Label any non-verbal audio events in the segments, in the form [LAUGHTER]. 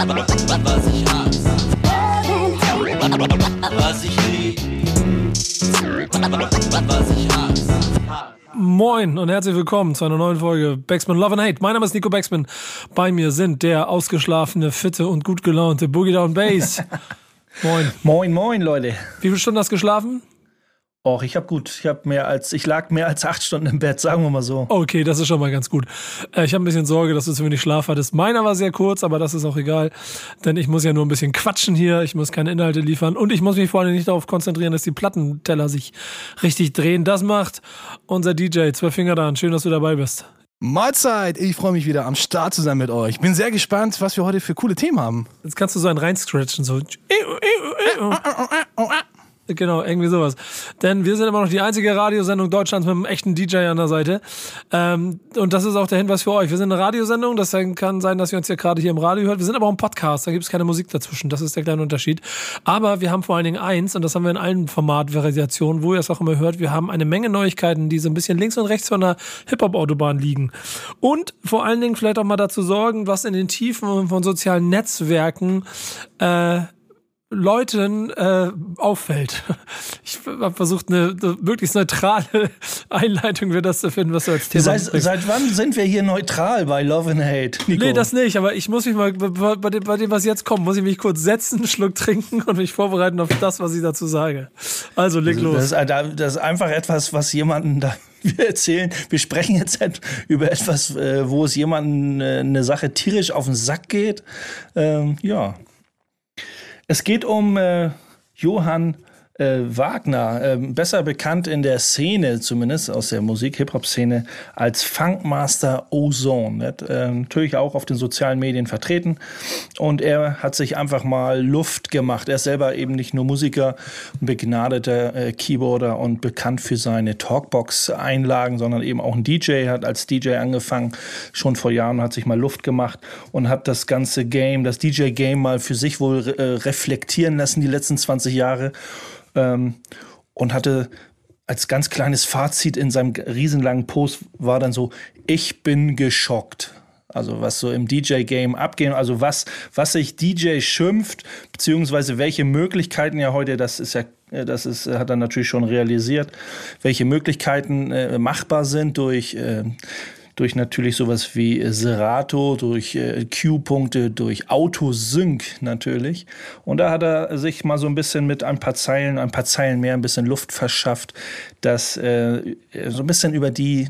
Was ich hasse. Was ich lieb. Was ich hasse. Moin und herzlich willkommen zu einer neuen Folge Backspin Love and Hate. Mein Name ist Nico Backspin. Bei mir sind der ausgeschlafene, fitte und gut gelaunte Boogie Down Bass. [LAUGHS] Moin. Moin, moin, Leute. Wie viele Stunden hast du geschlafen? Och, ich hab gut. Ich hab mehr als, ich lag mehr als acht Stunden im Bett, sagen wir mal so. Okay, das ist schon mal ganz gut. Äh, ich habe ein bisschen Sorge, dass du zu wenig Schlaf hattest. Meiner war sehr kurz, aber das ist auch egal. Denn ich muss ja nur ein bisschen quatschen hier. Ich muss keine Inhalte liefern. Und ich muss mich vor allem nicht darauf konzentrieren, dass die Plattenteller sich richtig drehen. Das macht unser DJ. Zwei Finger da. Schön, dass du dabei bist. Mahlzeit! Ich freue mich wieder am Start zu sein mit euch. Bin sehr gespannt, was wir heute für coole Themen haben. Jetzt kannst du so einen reinscratchen, so. Genau, irgendwie sowas. Denn wir sind immer noch die einzige Radiosendung Deutschlands mit einem echten DJ an der Seite. Ähm, und das ist auch der Hinweis für euch. Wir sind eine Radiosendung, das kann sein, dass ihr uns ja gerade hier im Radio hört. Wir sind aber auch ein Podcast, da gibt es keine Musik dazwischen. Das ist der kleine Unterschied. Aber wir haben vor allen Dingen eins, und das haben wir in allen Formatvariationen, wo ihr es auch immer hört, wir haben eine Menge Neuigkeiten, die so ein bisschen links und rechts von der Hip-Hop-Autobahn liegen. Und vor allen Dingen vielleicht auch mal dazu sorgen, was in den Tiefen von sozialen Netzwerken äh, Leuten äh, auffällt. [LAUGHS] Ich habe versucht, eine, eine möglichst neutrale [LAUGHS] Einleitung für das zu finden, was du als Thema Seit, seit wann sind wir hier neutral bei Love and Hate? Nico? Nee, das nicht, aber ich muss mich mal, bei, dem, bei dem, was jetzt kommt, muss ich mich kurz setzen, einen Schluck trinken und mich vorbereiten auf das, was ich dazu sage. Also leg los. Das ist, das ist einfach etwas, was jemanden da [LAUGHS] wir erzählen, wir sprechen jetzt halt über etwas, äh, wo es jemandem äh, eine Sache tierisch auf den Sack geht. Ähm, ja. Es geht um äh, Johann äh, Wagner, äh, besser bekannt in der Szene, zumindest aus der Musik-Hip-Hop-Szene, als Funkmaster Ozone. Äh, natürlich auch auf den sozialen Medien vertreten und er hat sich einfach mal Luft gemacht. Er ist selber eben nicht nur Musiker, ein begnadeter äh, Keyboarder und bekannt für seine Talkbox-Einlagen, sondern eben auch ein DJ. Hat als DJ angefangen, schon vor Jahren, hat sich mal Luft gemacht und hat das ganze Game, das DJ-Game mal für sich wohl äh, reflektieren lassen, die letzten 20 Jahre ähm, und hatte als ganz kleines Fazit in seinem riesenlangen Post war dann so, ich bin geschockt. Also was so im DJ-Game abgeht, also was, was sich DJ schimpft, beziehungsweise welche Möglichkeiten ja heute, das ist ja, das ist, hat er natürlich schon realisiert, welche Möglichkeiten äh, machbar sind durch äh, durch natürlich sowas wie Serato, durch äh, Q-Punkte, durch Autosync natürlich. Und da hat er sich mal so ein bisschen mit ein paar Zeilen, ein paar Zeilen mehr, ein bisschen Luft verschafft, das äh, so ein bisschen über die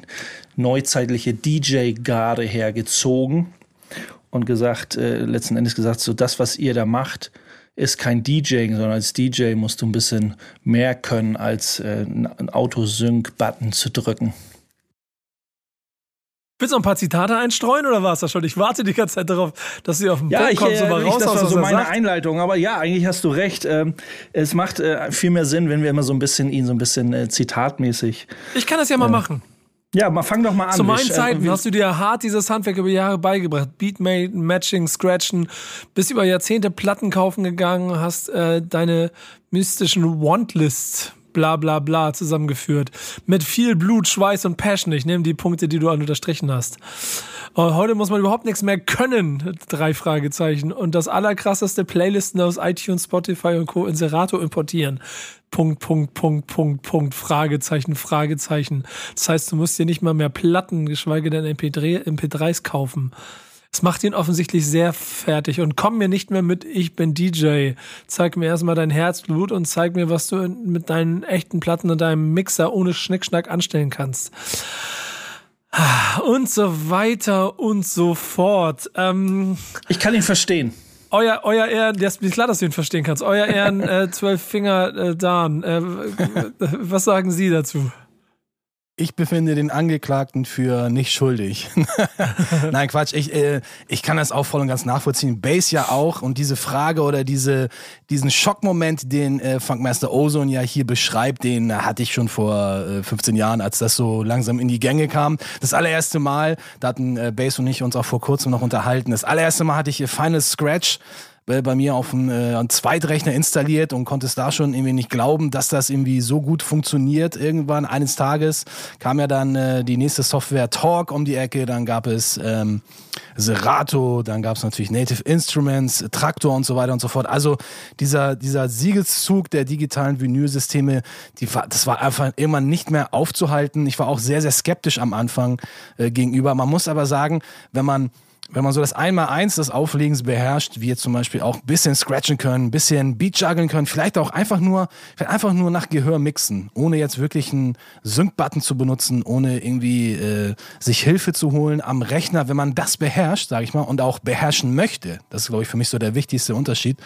neuzeitliche DJ-Garde hergezogen und gesagt, äh, letzten Endes gesagt, so das, was ihr da macht, ist kein DJing, sondern als DJ musst du ein bisschen mehr können, als äh, einen Autosync-Button zu drücken. Willst du noch ein paar Zitate einstreuen oder war es das schon? Ich warte die ganze Zeit darauf, dass sie auf den ja, Punkt kommt, so äh, mal ich, raus Das war so meine sagt. Einleitung. Aber ja, eigentlich hast du recht. Ähm, es macht äh, viel mehr Sinn, wenn wir immer so ein bisschen ihn so ein bisschen äh, zitatmäßig. Ich kann das ja mal machen. Ja, mal fang doch mal an. Zu meinen Ich, äh, Zeiten wir- hast du dir hart dieses Handwerk über Jahre beigebracht. Beatmaten, Matching, Scratchen, bist über Jahrzehnte Platten kaufen gegangen, hast äh, deine mystischen Wantlists bla bla bla zusammengeführt. Mit viel Blut, Schweiß und Passion. Ich nehme die Punkte, die du an unterstrichen hast. Und heute muss man überhaupt nichts mehr können. Drei Fragezeichen. Und das allerkrasseste Playlisten aus iTunes, Spotify und Co. in Serato importieren. Punkt, Punkt, Punkt, Punkt, Punkt, Fragezeichen, Fragezeichen. Das heißt, du musst dir nicht mal mehr Platten, geschweige denn MP3, MP3s kaufen. Es macht ihn offensichtlich sehr fertig und komm mir nicht mehr mit, ich bin DJ. Zeig mir erstmal dein Herzblut und zeig mir, was du mit deinen echten Platten und deinem Mixer ohne Schnickschnack anstellen kannst. Und so weiter und so fort. Ähm, ich kann ihn verstehen. euer, euer Ehren, das ist klar, dass du ihn verstehen kannst. Euer Ehren, äh, zwölf Finger äh, Dan. Äh, [LAUGHS] was sagen Sie dazu? Ich befinde den Angeklagten für nicht schuldig. [LAUGHS] Nein, Quatsch. Ich, äh, ich kann das auch voll und ganz nachvollziehen. Bass ja auch. Und diese Frage oder diese, diesen Schockmoment, den äh, Funkmaster Ozone ja hier beschreibt, den hatte ich schon vor äh, 15 Jahren, als das so langsam in die Gänge kam. Das allererste Mal, da hatten äh, Bass und ich uns auch vor kurzem noch unterhalten. Das allererste Mal hatte ich ihr Final Scratch äh, bei mir auf einen, äh, Zweitrechner installiert und konnte es da schon irgendwie nicht glauben, dass das irgendwie so gut funktioniert. Irgendwann eines Tages kam ja dann äh, die nächste Software Talk um die Ecke, dann gab es ähm, Serato, dann gab es natürlich Native Instruments, Traktor und so weiter und so fort. Also dieser, dieser Siegeszug der digitalen Vinylsysteme, die, das war einfach immer nicht mehr aufzuhalten. Ich war auch sehr, sehr skeptisch am Anfang äh, gegenüber. Man muss aber sagen, wenn man wenn man so das Einmal-Eins des Auflegens beherrscht, jetzt zum Beispiel auch ein bisschen scratchen können, ein bisschen Beat juggeln können, vielleicht auch einfach nur, vielleicht einfach nur nach Gehör mixen, ohne jetzt wirklich einen Sync-Button zu benutzen, ohne irgendwie äh, sich Hilfe zu holen am Rechner. Wenn man das beherrscht, sage ich mal, und auch beherrschen möchte, das ist, glaube ich, für mich so der wichtigste Unterschied,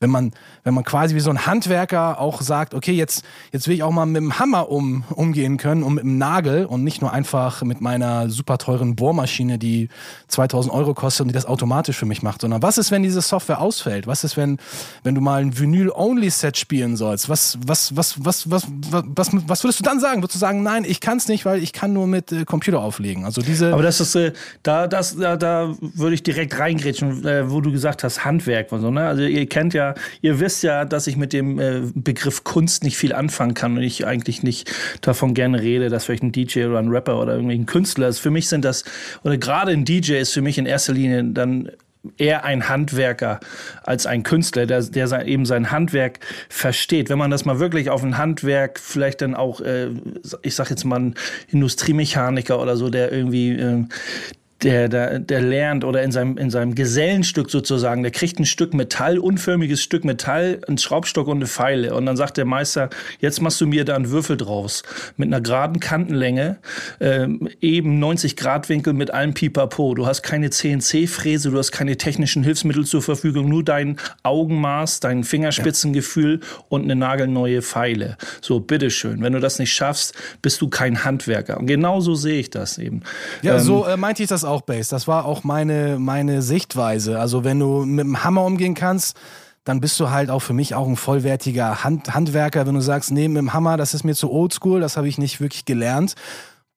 wenn man, wenn man quasi wie so ein Handwerker auch sagt, okay, jetzt, jetzt will ich auch mal mit dem Hammer um, umgehen können und mit dem Nagel und nicht nur einfach mit meiner super teuren Bohrmaschine, die 2000 Euro kostet und die das automatisch für mich macht, sondern was ist, wenn diese Software ausfällt? Was ist, wenn, wenn du mal ein Vinyl-Only-Set spielen sollst? Was, was, was, was, was, was, was, was würdest du dann sagen? Würdest du sagen, nein, ich kann es nicht, weil ich kann nur mit äh, Computer auflegen? Also diese. Aber das ist, äh, da, das, da, da würde ich direkt reingrätschen, äh, wo du gesagt hast, Handwerk und so, ne? Also ihr kennt ja ihr wisst ja, dass ich mit dem äh, Begriff Kunst nicht viel anfangen kann und ich eigentlich nicht davon gerne rede, dass vielleicht ein DJ oder ein Rapper oder irgendwie ein Künstler ist. Für mich sind das, oder gerade ein DJ ist für mich in erster Linie dann eher ein Handwerker als ein Künstler, der, der sein, eben sein Handwerk versteht. Wenn man das mal wirklich auf ein Handwerk, vielleicht dann auch, äh, ich sag jetzt mal ein Industriemechaniker oder so, der irgendwie äh, der, der, der lernt oder in seinem, in seinem Gesellenstück sozusagen, der kriegt ein Stück Metall, unförmiges Stück Metall, einen Schraubstock und eine Pfeile. Und dann sagt der Meister, jetzt machst du mir da einen Würfel draus. Mit einer geraden Kantenlänge, äh, eben 90 Grad Winkel mit allem Pipapo. Du hast keine CNC-Fräse, du hast keine technischen Hilfsmittel zur Verfügung, nur dein Augenmaß, dein Fingerspitzengefühl ja. und eine nagelneue Pfeile. So, bitteschön. Wenn du das nicht schaffst, bist du kein Handwerker. Und genauso sehe ich das eben. Ja, ähm, so äh, meinte ich das auch, Base. Das war auch meine, meine Sichtweise. Also wenn du mit dem Hammer umgehen kannst, dann bist du halt auch für mich auch ein vollwertiger Hand, Handwerker. Wenn du sagst, nee, mit dem Hammer, das ist mir zu oldschool, das habe ich nicht wirklich gelernt.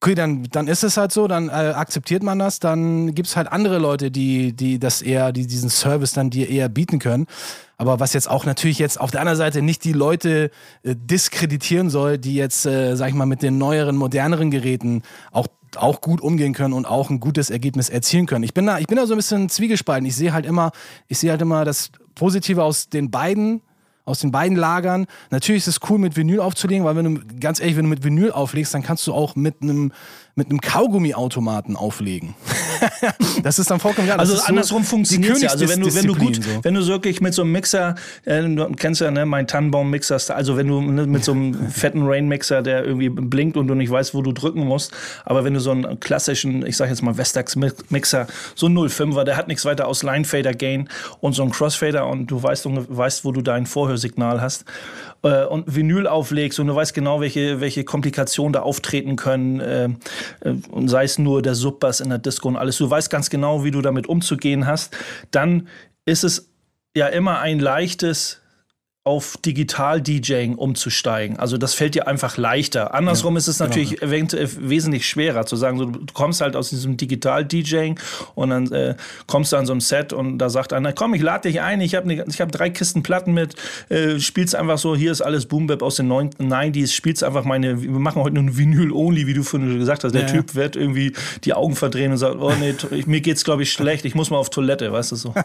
Okay, dann, dann ist es halt so, dann äh, akzeptiert man das, dann gibt es halt andere Leute, die, die das eher, die diesen Service dann dir eher bieten können. Aber was jetzt auch natürlich jetzt auf der anderen Seite nicht die Leute äh, diskreditieren soll, die jetzt, äh, sag ich mal, mit den neueren, moderneren Geräten auch auch gut umgehen können und auch ein gutes Ergebnis erzielen können. Ich bin da, ich bin da so ein bisschen zwiegespalten. Ich sehe halt immer, ich sehe halt immer das Positive aus den beiden aus den beiden Lagern. Natürlich ist es cool, mit Vinyl aufzulegen, weil wenn du, ganz ehrlich, wenn du mit Vinyl auflegst, dann kannst du auch mit einem mit einem Kaugummiautomaten auflegen. [LAUGHS] [LAUGHS] das ist dann vollkommen geil. Also andersrum so funktioniert ja. Also wenn du, wenn du gut, so. wenn du wirklich mit so einem Mixer, äh, du kennst ja ne, mein Tannenbaum-Mixer, also wenn du ne, mit so einem [LAUGHS] fetten Rain-Mixer, der irgendwie blinkt und du nicht weißt, wo du drücken musst, aber wenn du so einen klassischen, ich sag jetzt mal Vestax-Mixer, so ein 05er, der hat nichts weiter aus Line-Fader-Gain und so ein Crossfader und du weißt, weißt, wo du dein Vorhörsignal hast äh, und Vinyl auflegst und du weißt genau, welche, welche Komplikationen da auftreten können, äh, äh, sei es nur der Subbass in der Disco und alles, du weißt ganz genau, wie du damit umzugehen hast, dann ist es ja immer ein leichtes auf Digital-DJing umzusteigen. Also das fällt dir einfach leichter. Andersrum ja, ist es natürlich genau. wesentlich schwerer zu sagen, so, du kommst halt aus diesem Digital-DJing und dann äh, kommst du an so einem Set und da sagt einer, komm, ich lade dich ein, ich habe ne, hab drei Kisten Platten mit, äh, spielst einfach so, hier ist alles Boom Bap aus den 90s, spielst einfach meine, wir machen heute nur ein Vinyl-Only, wie du vorhin gesagt hast. Der ja, Typ ja. wird irgendwie die Augen verdrehen und sagt, oh nee, mir geht's glaube ich schlecht, ich muss mal auf Toilette, weißt du so. [LAUGHS]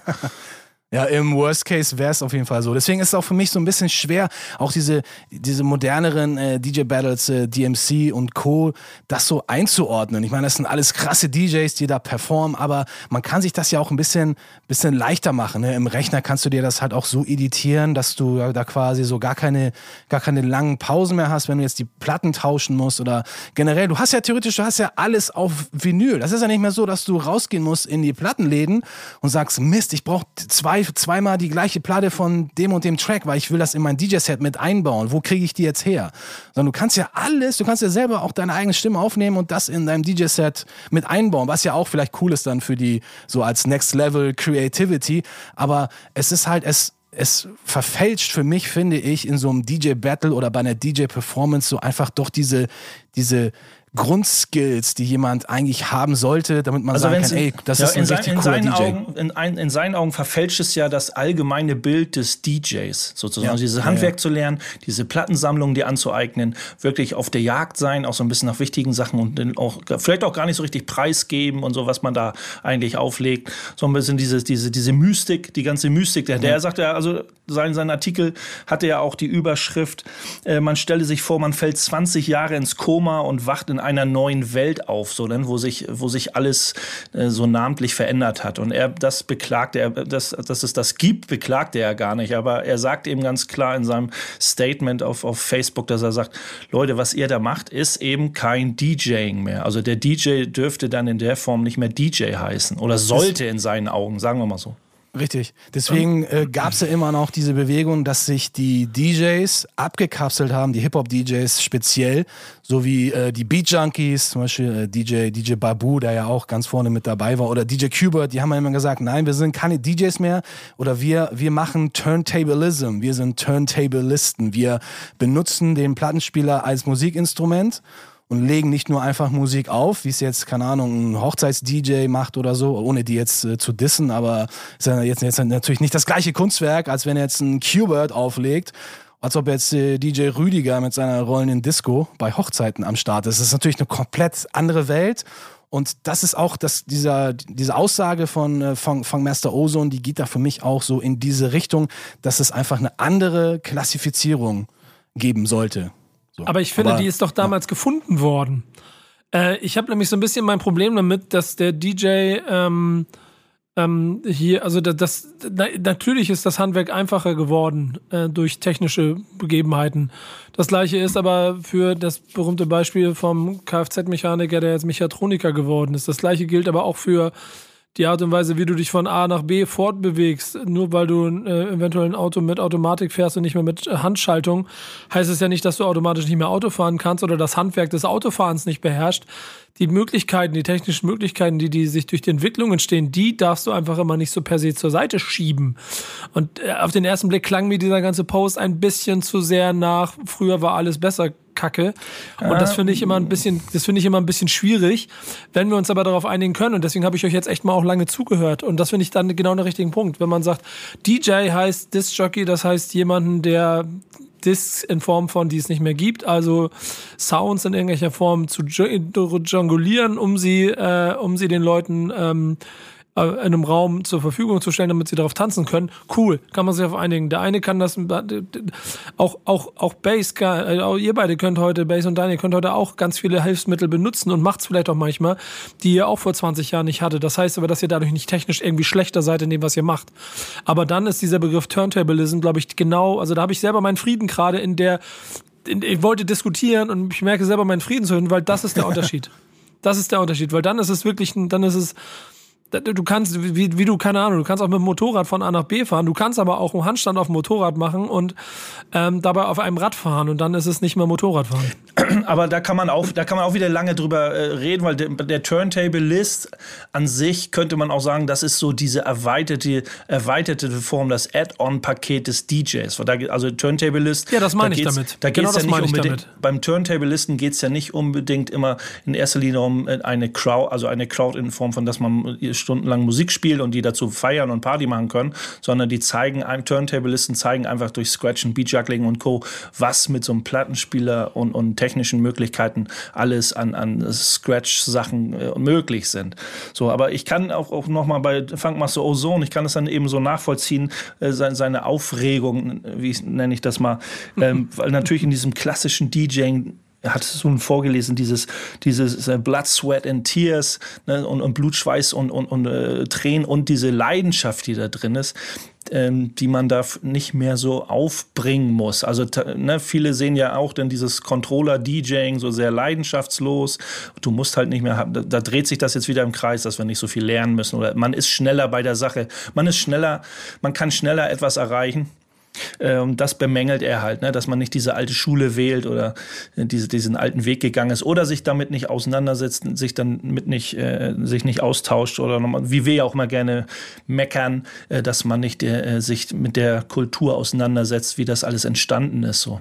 Ja, im Worst Case wäre es auf jeden Fall so. Deswegen ist es auch für mich so ein bisschen schwer, auch diese, diese moderneren äh, DJ-Battles, äh, DMC und Co., das so einzuordnen. Ich meine, das sind alles krasse DJs, die da performen, aber man kann sich das ja auch ein bisschen, bisschen leichter machen. Ne? Im Rechner kannst du dir das halt auch so editieren, dass du da quasi so gar keine, gar keine langen Pausen mehr hast, wenn du jetzt die Platten tauschen musst oder generell. Du hast ja theoretisch, du hast ja alles auf Vinyl. Das ist ja nicht mehr so, dass du rausgehen musst in die Plattenläden und sagst, Mist, ich brauche zwei zwei, zweimal die gleiche Platte von dem und dem Track, weil ich will das in mein DJ-Set mit einbauen. Wo kriege ich die jetzt her? Sondern du kannst ja alles, du kannst ja selber auch deine eigene Stimme aufnehmen und das in deinem DJ-Set mit einbauen, was ja auch vielleicht cool ist dann für die, so als Next Level Creativity. Aber es ist halt, es, es verfälscht für mich, finde ich, in so einem DJ-Battle oder bei einer DJ-Performance so einfach doch diese, diese, Grundskills, die jemand eigentlich haben sollte, damit man sagen kann, ey, das ja, ist ein in, sein, richtig in cooler seinen DJ. Augen, in, ein, in seinen Augen verfälscht es ja das allgemeine Bild des DJs sozusagen. Ja. Also dieses Handwerk ja. zu lernen, diese Plattensammlung dir anzueignen, wirklich auf der Jagd sein, auch so ein bisschen nach wichtigen Sachen und auch vielleicht auch gar nicht so richtig preisgeben und so, was man da eigentlich auflegt. So ein bisschen diese, diese, diese Mystik, die ganze Mystik. Der, der sagt ja, also sein, sein Artikel hatte ja auch die Überschrift, äh, man stelle sich vor, man fällt 20 Jahre ins Koma und wacht in einer neuen Welt auf, so, ne, wo sich, wo sich alles äh, so namentlich verändert hat. Und er, das beklagt er, dass, dass es das gibt, beklagt er ja gar nicht. Aber er sagt eben ganz klar in seinem Statement auf, auf Facebook, dass er sagt, Leute, was ihr da macht, ist eben kein DJing mehr. Also der DJ dürfte dann in der Form nicht mehr DJ heißen oder sollte in seinen Augen, sagen wir mal so. Richtig. Deswegen äh, gab es ja immer noch diese Bewegung, dass sich die DJs abgekapselt haben, die Hip-Hop-DJs speziell, so wie äh, die Beat Junkies, zum Beispiel äh, DJ, DJ Babu, der ja auch ganz vorne mit dabei war, oder DJ Kubert, die haben ja immer gesagt, nein, wir sind keine DJs mehr oder wir, wir machen Turntablism, wir sind Turntablisten, wir benutzen den Plattenspieler als Musikinstrument und legen nicht nur einfach Musik auf, wie es jetzt, keine Ahnung, ein Hochzeits-DJ macht oder so, ohne die jetzt äh, zu dissen, aber ist ja jetzt, jetzt natürlich nicht das gleiche Kunstwerk, als wenn jetzt ein Qbert auflegt, als ob jetzt äh, DJ Rüdiger mit seiner rollenden Disco bei Hochzeiten am Start ist. Das ist natürlich eine komplett andere Welt. Und das ist auch das, dieser, diese Aussage von, äh, Master Ozone, die geht da für mich auch so in diese Richtung, dass es einfach eine andere Klassifizierung geben sollte. So. Aber ich finde, Aber- die ist doch damals gefunden worden. Äh, ich habe nämlich so ein bisschen mein Problem damit, dass der DJ ähm, ähm, hier, also da- das, na, natürlich ist das Handwerk einfacher geworden äh, durch technische Begebenheiten. Das gleiche ist aber für das berühmte Beispiel vom Kfz-Mechaniker, der jetzt Mechatroniker geworden ist. Das gleiche gilt aber auch für die Art und Weise, wie du dich von A nach B fortbewegst, nur weil du äh, eventuell ein Auto mit Automatik fährst und nicht mehr mit äh, Handschaltung, heißt es ja nicht, dass du automatisch nicht mehr Auto fahren kannst oder das Handwerk des Autofahrens nicht beherrscht. Die Möglichkeiten, die technischen Möglichkeiten, die, die sich durch die Entwicklung entstehen, die darfst du einfach immer nicht so per se zur Seite schieben. Und äh, auf den ersten Blick klang mir dieser ganze Post ein bisschen zu sehr nach, früher war alles besser, Kacke. Und das finde ich immer ein bisschen, das finde ich immer ein bisschen schwierig, wenn wir uns aber darauf einigen können. Und deswegen habe ich euch jetzt echt mal auch lange zugehört. Und das finde ich dann genau den richtigen Punkt. Wenn man sagt, DJ heißt Disc Jockey, das heißt jemanden, der Discs in Form von, die es nicht mehr gibt, also Sounds in irgendwelcher Form zu jo- jonglieren, um sie, äh, um sie den Leuten ähm, äh, in einem Raum zur Verfügung zu stellen, damit sie darauf tanzen können. Cool, kann man sich auf einigen. Der eine kann das, auch, auch, auch Bass, kann- äh, auch ihr beide könnt heute, Bass und Daniel könnt heute auch ganz viele Hilfsmittel benutzen und macht's vielleicht auch manchmal, die ihr auch vor 20 Jahren nicht hatte. Das heißt aber, dass ihr dadurch nicht technisch irgendwie schlechter seid in dem, was ihr macht. Aber dann ist dieser Begriff Turntablism, glaube ich, genau, also da habe ich selber meinen Frieden gerade in der, in, ich wollte diskutieren und ich merke selber meinen Frieden zu finden, weil das ist der [LAUGHS] Unterschied. Das ist der Unterschied, weil dann ist es wirklich, ein, dann ist es, du kannst, wie, wie du, keine Ahnung, du kannst auch mit dem Motorrad von A nach B fahren, du kannst aber auch einen Handstand auf dem Motorrad machen und ähm, dabei auf einem Rad fahren und dann ist es nicht mehr Motorradfahren. [CLEARS THROAT] Aber da kann man auch, da kann man auch wieder lange drüber äh, reden, weil der, der Turntable-List an sich könnte man auch sagen, das ist so diese erweiterte, erweiterte Form, das Add-on-Paket des DJs. Also Turntable-List. Ja, das meine da ich damit. Da Genau geht's das ja nicht meine ich unbedingt. damit. Beim Turntable-Listen geht es ja nicht unbedingt immer in erster Linie um äh, eine Crowd, also eine Crowd in Form von, dass man stundenlang Musik spielt und die dazu feiern und Party machen können, sondern die zeigen, einem Turntable-Listen zeigen einfach durch Scratchen, Beat-Juggling und Co., was mit so einem Plattenspieler und, und technischen Möglichkeiten alles an, an Scratch-Sachen äh, möglich sind. So, aber ich kann auch, auch nochmal bei Funkmaster Ozone, ich kann das dann eben so nachvollziehen, äh, seine, seine Aufregung, wie ich- nenne ich das mal, [LAUGHS] ähm, weil natürlich in diesem klassischen DJing hattest du vorgelesen, dieses, dieses äh, Blood, Sweat and Tears ne, und, und Blutschweiß und, und, und äh, Tränen und diese Leidenschaft, die da drin ist, ähm, die man da nicht mehr so aufbringen muss. Also ne, viele sehen ja auch dann dieses Controller-DJing so sehr leidenschaftslos. Du musst halt nicht mehr haben, da, da dreht sich das jetzt wieder im Kreis, dass wir nicht so viel lernen müssen. Oder man ist schneller bei der Sache. Man ist schneller, man kann schneller etwas erreichen. Äh, Und das bemängelt er halt, ne? dass man nicht diese alte Schule wählt oder äh, diese, diesen alten Weg gegangen ist oder sich damit nicht auseinandersetzt, sich dann mit nicht, äh, sich nicht austauscht oder nochmal, wie wir ja auch mal gerne meckern, äh, dass man nicht äh, sich mit der Kultur auseinandersetzt, wie das alles entstanden ist. So.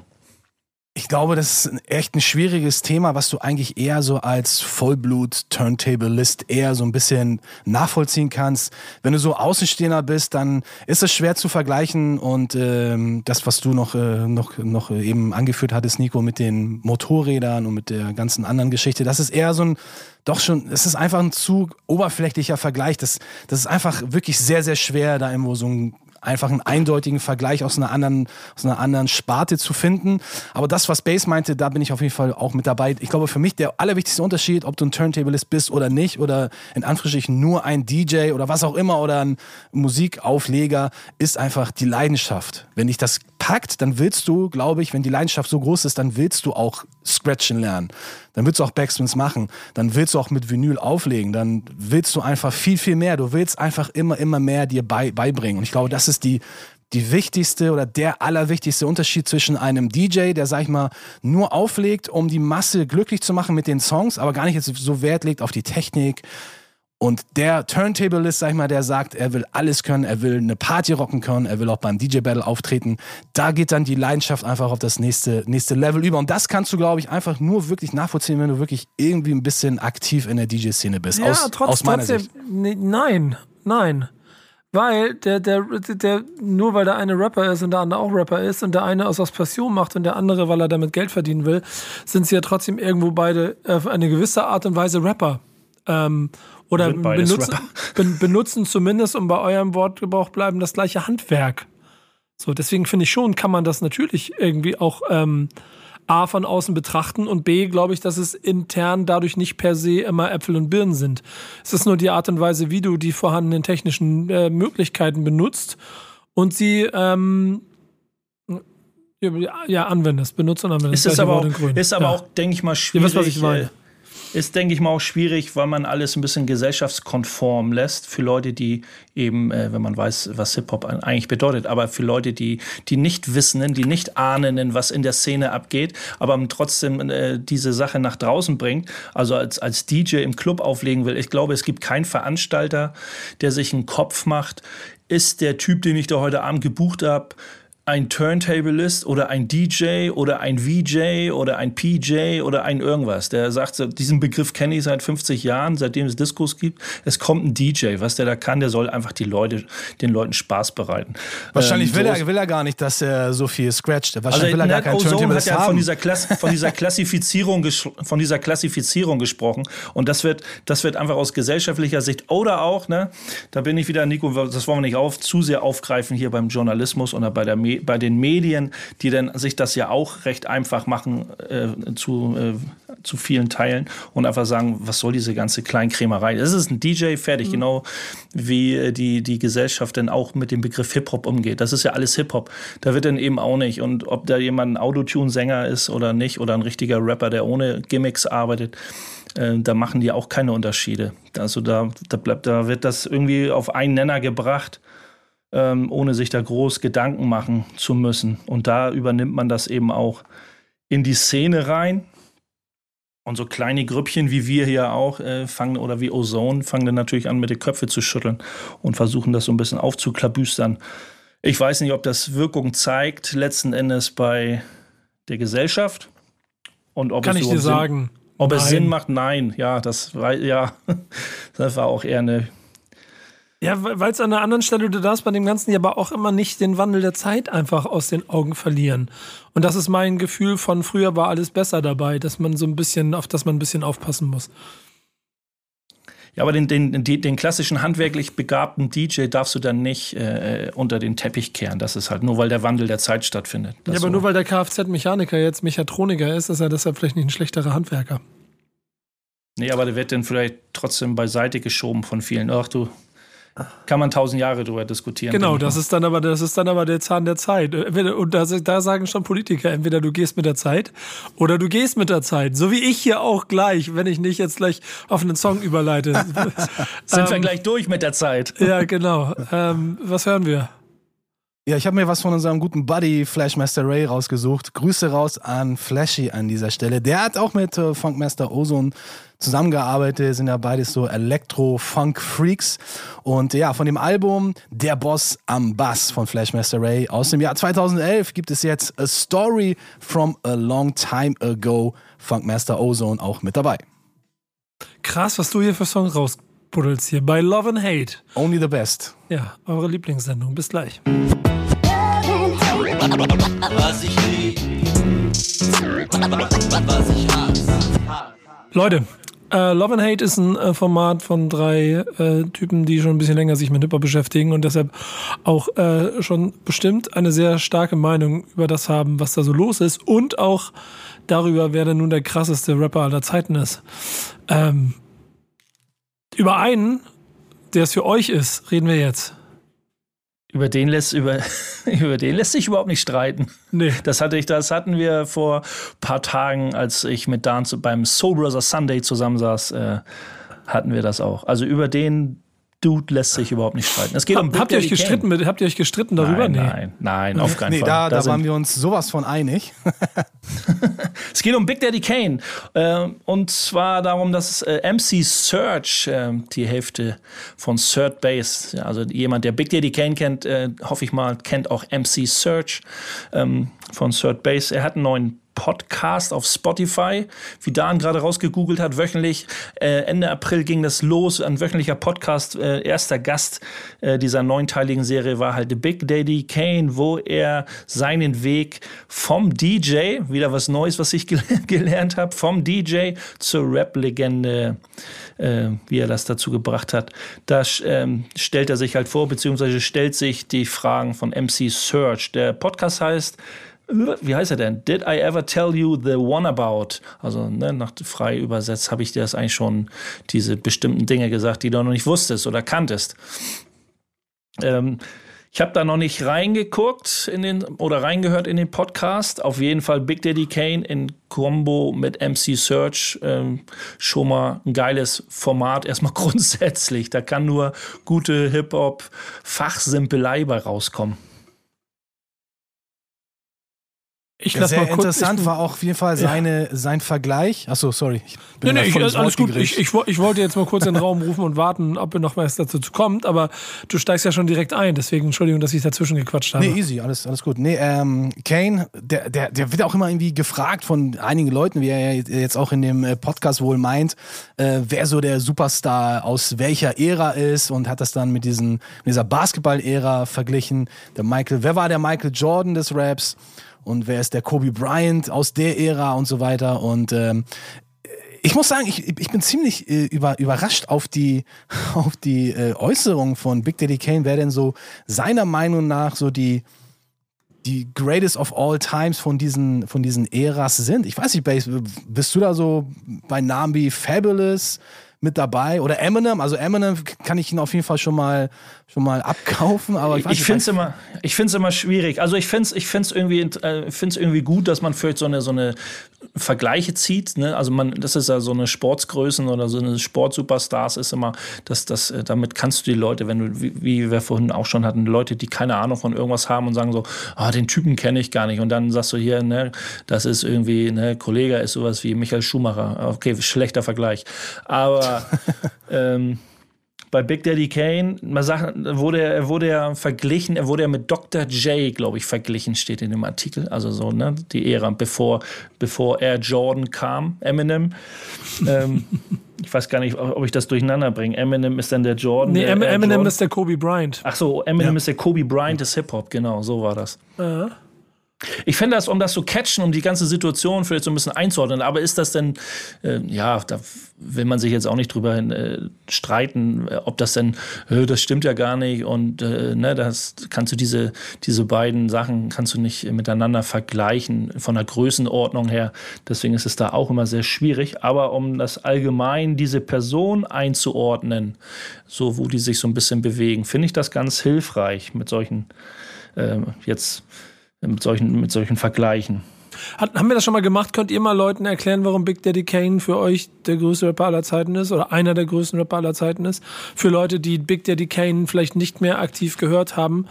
Ich glaube, das ist echt ein schwieriges Thema, was du eigentlich eher so als Vollblut-Turntablist eher so ein bisschen nachvollziehen kannst. Wenn du so Außenstehender bist, dann ist es schwer zu vergleichen und ähm, das, was du noch, äh, noch, noch eben angeführt hattest, Nico, mit den Motorrädern und mit der ganzen anderen Geschichte, das ist eher so ein doch schon, es ist einfach ein zu oberflächlicher Vergleich. Das, das ist einfach wirklich sehr, sehr schwer, da irgendwo so ein einfach einen eindeutigen Vergleich aus einer anderen, aus einer anderen Sparte zu finden. Aber das, was Bass meinte, da bin ich auf jeden Fall auch mit dabei. Ich glaube, für mich der allerwichtigste Unterschied, ob du ein Turntablist bist oder nicht, oder in Anführungsstrichen nur ein DJ oder was auch immer oder ein Musikaufleger, ist einfach die Leidenschaft. Wenn dich das packt, dann willst du, glaube ich, wenn die Leidenschaft so groß ist, dann willst du auch scratchen lernen. Dann willst du auch Backspins machen. Dann willst du auch mit Vinyl auflegen. Dann willst du einfach viel, viel mehr. Du willst einfach immer, immer mehr dir bei, beibringen. Und ich glaube, das ist die, die wichtigste oder der allerwichtigste Unterschied zwischen einem DJ, der, sag ich mal, nur auflegt, um die Masse glücklich zu machen mit den Songs, aber gar nicht jetzt so Wert legt auf die Technik, und der Turntablist, sag ich mal, der sagt, er will alles können, er will eine Party rocken können, er will auch beim DJ Battle auftreten. Da geht dann die Leidenschaft einfach auf das nächste, nächste Level über. Und das kannst du, glaube ich, einfach nur wirklich nachvollziehen, wenn du wirklich irgendwie ein bisschen aktiv in der DJ-Szene bist. Ja, aus, trotz, aus meiner trotzdem, Sicht. Nee, nein, nein. Weil der, der, der, nur weil der eine Rapper ist und der andere auch Rapper ist und der eine aus aus Passion macht und der andere, weil er damit Geld verdienen will, sind sie ja trotzdem irgendwo beide auf eine gewisse Art und Weise Rapper. Ähm, oder benutzen, [LAUGHS] ben, benutzen zumindest, um bei eurem Wortgebrauch bleiben, das gleiche Handwerk. So, deswegen finde ich schon, kann man das natürlich irgendwie auch ähm, A von außen betrachten und B, glaube ich, dass es intern dadurch nicht per se immer Äpfel und Birnen sind. Es ist nur die Art und Weise, wie du die vorhandenen technischen äh, Möglichkeiten benutzt und sie ähm, ja, anwendest, benutzt und anwendest. Ist aber auch, ist aber auch, denke ich mal, Ihr schwierig. wisst, was ich meine. Ist, denke ich mal, auch schwierig, weil man alles ein bisschen gesellschaftskonform lässt für Leute, die eben, äh, wenn man weiß, was Hip-Hop eigentlich bedeutet, aber für Leute, die, die nicht wissen, die nicht ahnen, was in der Szene abgeht, aber trotzdem äh, diese Sache nach draußen bringt, also als, als DJ im Club auflegen will. Ich glaube, es gibt keinen Veranstalter, der sich einen Kopf macht, ist der Typ, den ich da heute Abend gebucht habe, ein Turntablist oder ein DJ oder ein VJ oder ein PJ oder ein irgendwas. Der sagt, diesen Begriff kenne ich seit 50 Jahren, seitdem es Diskos gibt. Es kommt ein DJ. Was der da kann, der soll einfach die Leute, den Leuten Spaß bereiten. Wahrscheinlich Ähm, will, so er, will er gar nicht, dass er so viel scratcht. also Wahrscheinlich will er gar Nat keinen Ozone hat Turntablist ja von haben. dieser, Klass, von dieser [LAUGHS] Klassifizierung von dieser Klassifizierung gesprochen und das wird das wird einfach aus gesellschaftlicher Sicht oder auch ne da bin ich wieder Nico das wollen wir nicht auf zu sehr aufgreifen hier beim Journalismus oder bei der Me bei den Medien die dann sich das ja auch recht einfach machen äh, zu äh, zu vielen Teilen und einfach sagen was soll diese ganze Kleinkrämerei? Das ist ein DJ fertig genau wie äh, die die Gesellschaft dann auch mit dem Begriff Hip Hop umgeht. Das ist ja alles Hip Hop da wird dann eben auch nicht und ob da jemand ein Autotune-Sänger ist oder nicht oder ein richtiger Rapper, der ohne Gimmicks arbeitet, äh, da machen die auch keine Unterschiede. Also da, da bleibt, da wird das irgendwie auf einen Nenner gebracht, ähm, ohne sich da groß Gedanken machen zu müssen. Und da übernimmt man das eben auch in die Szene rein. Und so kleine Grüppchen wie wir hier auch äh, fangen oder wie Ozone fangen dann natürlich an, mit den Köpfe zu schütteln und versuchen das so ein bisschen aufzuklabüstern. Ich weiß nicht, ob das Wirkung zeigt, letzten Endes bei der Gesellschaft. Und ob Kann es ich dir Sinn- sagen. ob es Nein. Sinn macht? Nein. Ja, das war, ja, [LAUGHS] das war auch eher eine. Ja, weil es an einer anderen Stelle, du darfst bei dem Ganzen ja aber auch immer nicht den Wandel der Zeit einfach aus den Augen verlieren. Und das ist mein Gefühl von früher war alles besser dabei, dass man so ein bisschen, auf das man ein bisschen aufpassen muss. Ja, aber den, den, den, klassischen handwerklich begabten DJ darfst du dann nicht äh, unter den Teppich kehren. Das ist halt nur, weil der Wandel der Zeit stattfindet. Das ja, aber so. nur weil der Kfz-Mechaniker jetzt Mechatroniker ist, ist er deshalb vielleicht nicht ein schlechterer Handwerker. Nee, aber der wird dann vielleicht trotzdem beiseite geschoben von vielen. Ach du, kann man tausend Jahre drüber diskutieren. Genau, das ist dann aber, das ist dann aber der Zahn der Zeit. Entweder- Und da, da sagen schon Politiker, entweder du gehst mit der Zeit oder du gehst mit der Zeit. So wie ich hier auch gleich, wenn ich nicht jetzt gleich auf einen Song überleite. [LAUGHS] Sind wir Ähm, gleich durch mit der Zeit? Ja, genau. Ähm, was hören wir? Ja, ich habe mir was von unserem guten Buddy Flashmaster Ray rausgesucht. Grüße raus an Flashy an dieser Stelle. Der hat auch mit äh, Funkmaster Ozone zusammengearbeitet, sind ja beides so Elektro-Funk-Freaks. Und ja, von dem Album Der Boss am Bass von Flashmaster Ray aus dem Jahr 2011 gibt es jetzt A Story from a Long Time Ago. Funkmaster Ozone auch mit dabei. Krass, was du hier für Songs rauspuddelst hier bei Love and Hate. Only the best. Ja, eure Lieblingssendung. Bis gleich. Leute, äh, Love and Hate ist ein äh, Format von drei äh, Typen, die schon ein bisschen länger sich mit Hip-Hop beschäftigen und deshalb auch äh, schon bestimmt eine sehr starke Meinung über das haben, was da so los ist und auch darüber, wer denn nun der krasseste Rapper aller Zeiten ist. Ähm, über einen, der es für euch ist, reden wir jetzt. Über den lässt, über, [LAUGHS] über den lässt sich überhaupt nicht streiten. Nee. Das, hatte ich, das hatten wir vor ein paar Tagen, als ich mit Dan zu- beim Soul Brother Sunday zusammensaß, äh, hatten wir das auch. Also über den Dude lässt sich überhaupt nicht streiten. Es geht um Big habt ihr euch gestritten mit, habt ihr euch gestritten darüber? Nein, nein, nein, auf keinen Nee, Fall. da, da, sind- waren wir uns sowas von einig. [LAUGHS] Es geht um Big Daddy Kane. Äh, und zwar darum, dass äh, MC Search, äh, die Hälfte von Third Base, also jemand, der Big Daddy Kane kennt, äh, hoffe ich mal, kennt auch MC Search ähm, von Third Base. Er hat einen neuen Podcast auf Spotify, wie Dan gerade rausgegoogelt hat, wöchentlich. Äh, Ende April ging das los, ein wöchentlicher Podcast. Äh, erster Gast äh, dieser neunteiligen Serie war halt Big Daddy Kane, wo er seinen Weg vom DJ, wieder was Neues, was ich gel [LAUGHS] gelernt habe, vom DJ zur Rap-Legende, äh, wie er das dazu gebracht hat. Da ähm, stellt er sich halt vor, beziehungsweise stellt sich die Fragen von MC Search. Der Podcast heißt wie heißt er denn? Did I ever tell you the one about? Also, ne, nach frei übersetzt habe ich dir das eigentlich schon, diese bestimmten Dinge gesagt, die du noch nicht wusstest oder kanntest. Ähm, ich habe da noch nicht reingeguckt in den oder reingehört in den Podcast. Auf jeden Fall Big Daddy Kane in Combo mit MC Search ähm, schon mal ein geiles Format. [LAUGHS] Erstmal grundsätzlich. Da kann nur gute Hip-Hop-Fachsimpelei bei rauskommen. Ich Ja, lass sehr mal kurz, interessant ich, war auch auf jeden Fall seine, sein Vergleich. Achso, sorry. Ich Nee, bin nee, da ich, alles Wort gut. Ich, ich, ich wollte jetzt mal kurz in den Raum rufen und warten, ob noch was dazu kommt, aber du steigst ja schon direkt ein, deswegen Entschuldigung, dass ich dazwischen gequatscht habe. Nee, easy, alles, alles gut. Nee, ähm, Kane, der, der, der wird auch immer irgendwie gefragt von einigen Leuten, wie er ja jetzt auch in dem äh, Podcast wohl meint, äh, wer so der Superstar aus welcher Ära ist und hat das dann mit, diesen, mit dieser Basketball-Ära verglichen. Der Michael, wer war der Michael Jordan des Raps? Und wer ist der Kobe Bryant aus der Ära und so weiter. Und ähm, ich muss sagen, ich, ich bin ziemlich äh, über, überrascht auf die, [LAUGHS] auf die äh, Äußerung von Big Daddy Kane, wer denn so seiner Meinung nach so die, die greatest of all times von diesen, von diesen Äras sind. Ich weiß nicht, bist du da so bei Namen wie Fabulous mit dabei? Oder Eminem? Also Eminem kann ich ihn auf jeden Fall schon mal, schon mal abkaufen, aber ich Ich finde es immer, ich find's immer schwierig. Also ich finde es ich find's irgendwie, äh, find's irgendwie gut, dass man vielleicht so eine, so eine Vergleiche zieht. Ne? Also man, das ist ja so eine Sportsgrößen oder so eine Sportsuperstars ist immer, dass das, äh, damit kannst du die Leute, wenn du, wie, wie wir vorhin auch schon hatten, Leute, die keine Ahnung von irgendwas haben und sagen so, ah, den Typen kenne ich gar nicht. Und dann sagst du hier, ne, das ist irgendwie, ne, Kollege ist sowas wie Michael Schumacher. Okay, schlechter Vergleich. Aber ähm, bei Big Daddy Kane, man sagt, wurde er, wurde ja verglichen, er wurde ja mit Dr. J, glaube ich, verglichen, steht in dem Artikel. Also so, ne, die Ära, bevor, bevor Air Jordan kam, Eminem. ähm, ich weiß gar nicht, ob ich das durcheinander bringe. Eminem ist dann der Jordan. nee, der Eminem Jordan. ist der Kobe Bryant. Ach so, Eminem ist der Kobe Bryant des Hip-Hop, genau, so war das. Ich fände das, um das zu catchen, um die ganze Situation vielleicht so ein bisschen einzuordnen, aber ist das denn, äh, ja, da will man sich jetzt auch nicht drüber äh, streiten, äh, ob das denn, äh, das stimmt ja gar nicht und äh, ne, das kannst du diese, diese beiden Sachen kannst du nicht miteinander vergleichen von der Größenordnung her. Deswegen ist es da auch immer sehr schwierig. Aber um das allgemein diese Person einzuordnen, so wo die sich so ein bisschen bewegen, finde ich das ganz hilfreich mit solchen ähm, jetzt mit solchen, mit solchen Vergleichen. Hat, haben wir das schon mal gemacht? Könnt ihr mal Leuten erklären, warum Big Daddy Kane für euch der größte Rapper aller Zeiten ist oder einer der größten Rapper aller Zeiten ist? Für Leute, die Big Daddy Kane vielleicht nicht mehr aktiv gehört haben,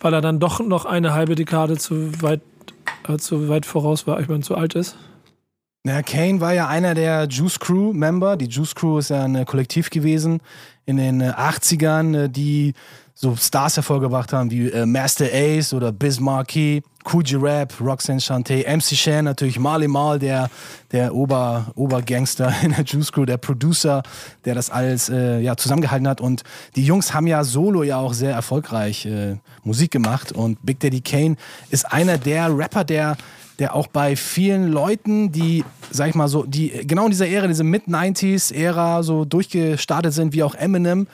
weil er dann doch noch eine halbe Dekade zu weit, äh, zu weit voraus war, ich meine, zu alt ist? Na, Kane war ja einer der Juice Crew Member. Die Juice Crew ist ja ein Kollektiv gewesen in den 80ern, die so Stars hervorgebracht haben wie äh, Master Ace oder Biz Markie, Coogee Rap, Roxanne Shante, MC Shan, natürlich Marley Marl, der, der Ober, Obergangster [LAUGHS] in der Juice Crew, der Producer, der das alles äh, ja, zusammengehalten hat. Und die Jungs haben ja solo ja auch sehr erfolgreich äh, Musik gemacht. Und Big Daddy Kane ist einer der Rapper, der der auch bei vielen Leuten, die, sag ich mal so, die genau in dieser Ära, diese Mid-90s-Ära so durchgestartet sind, wie auch Eminem,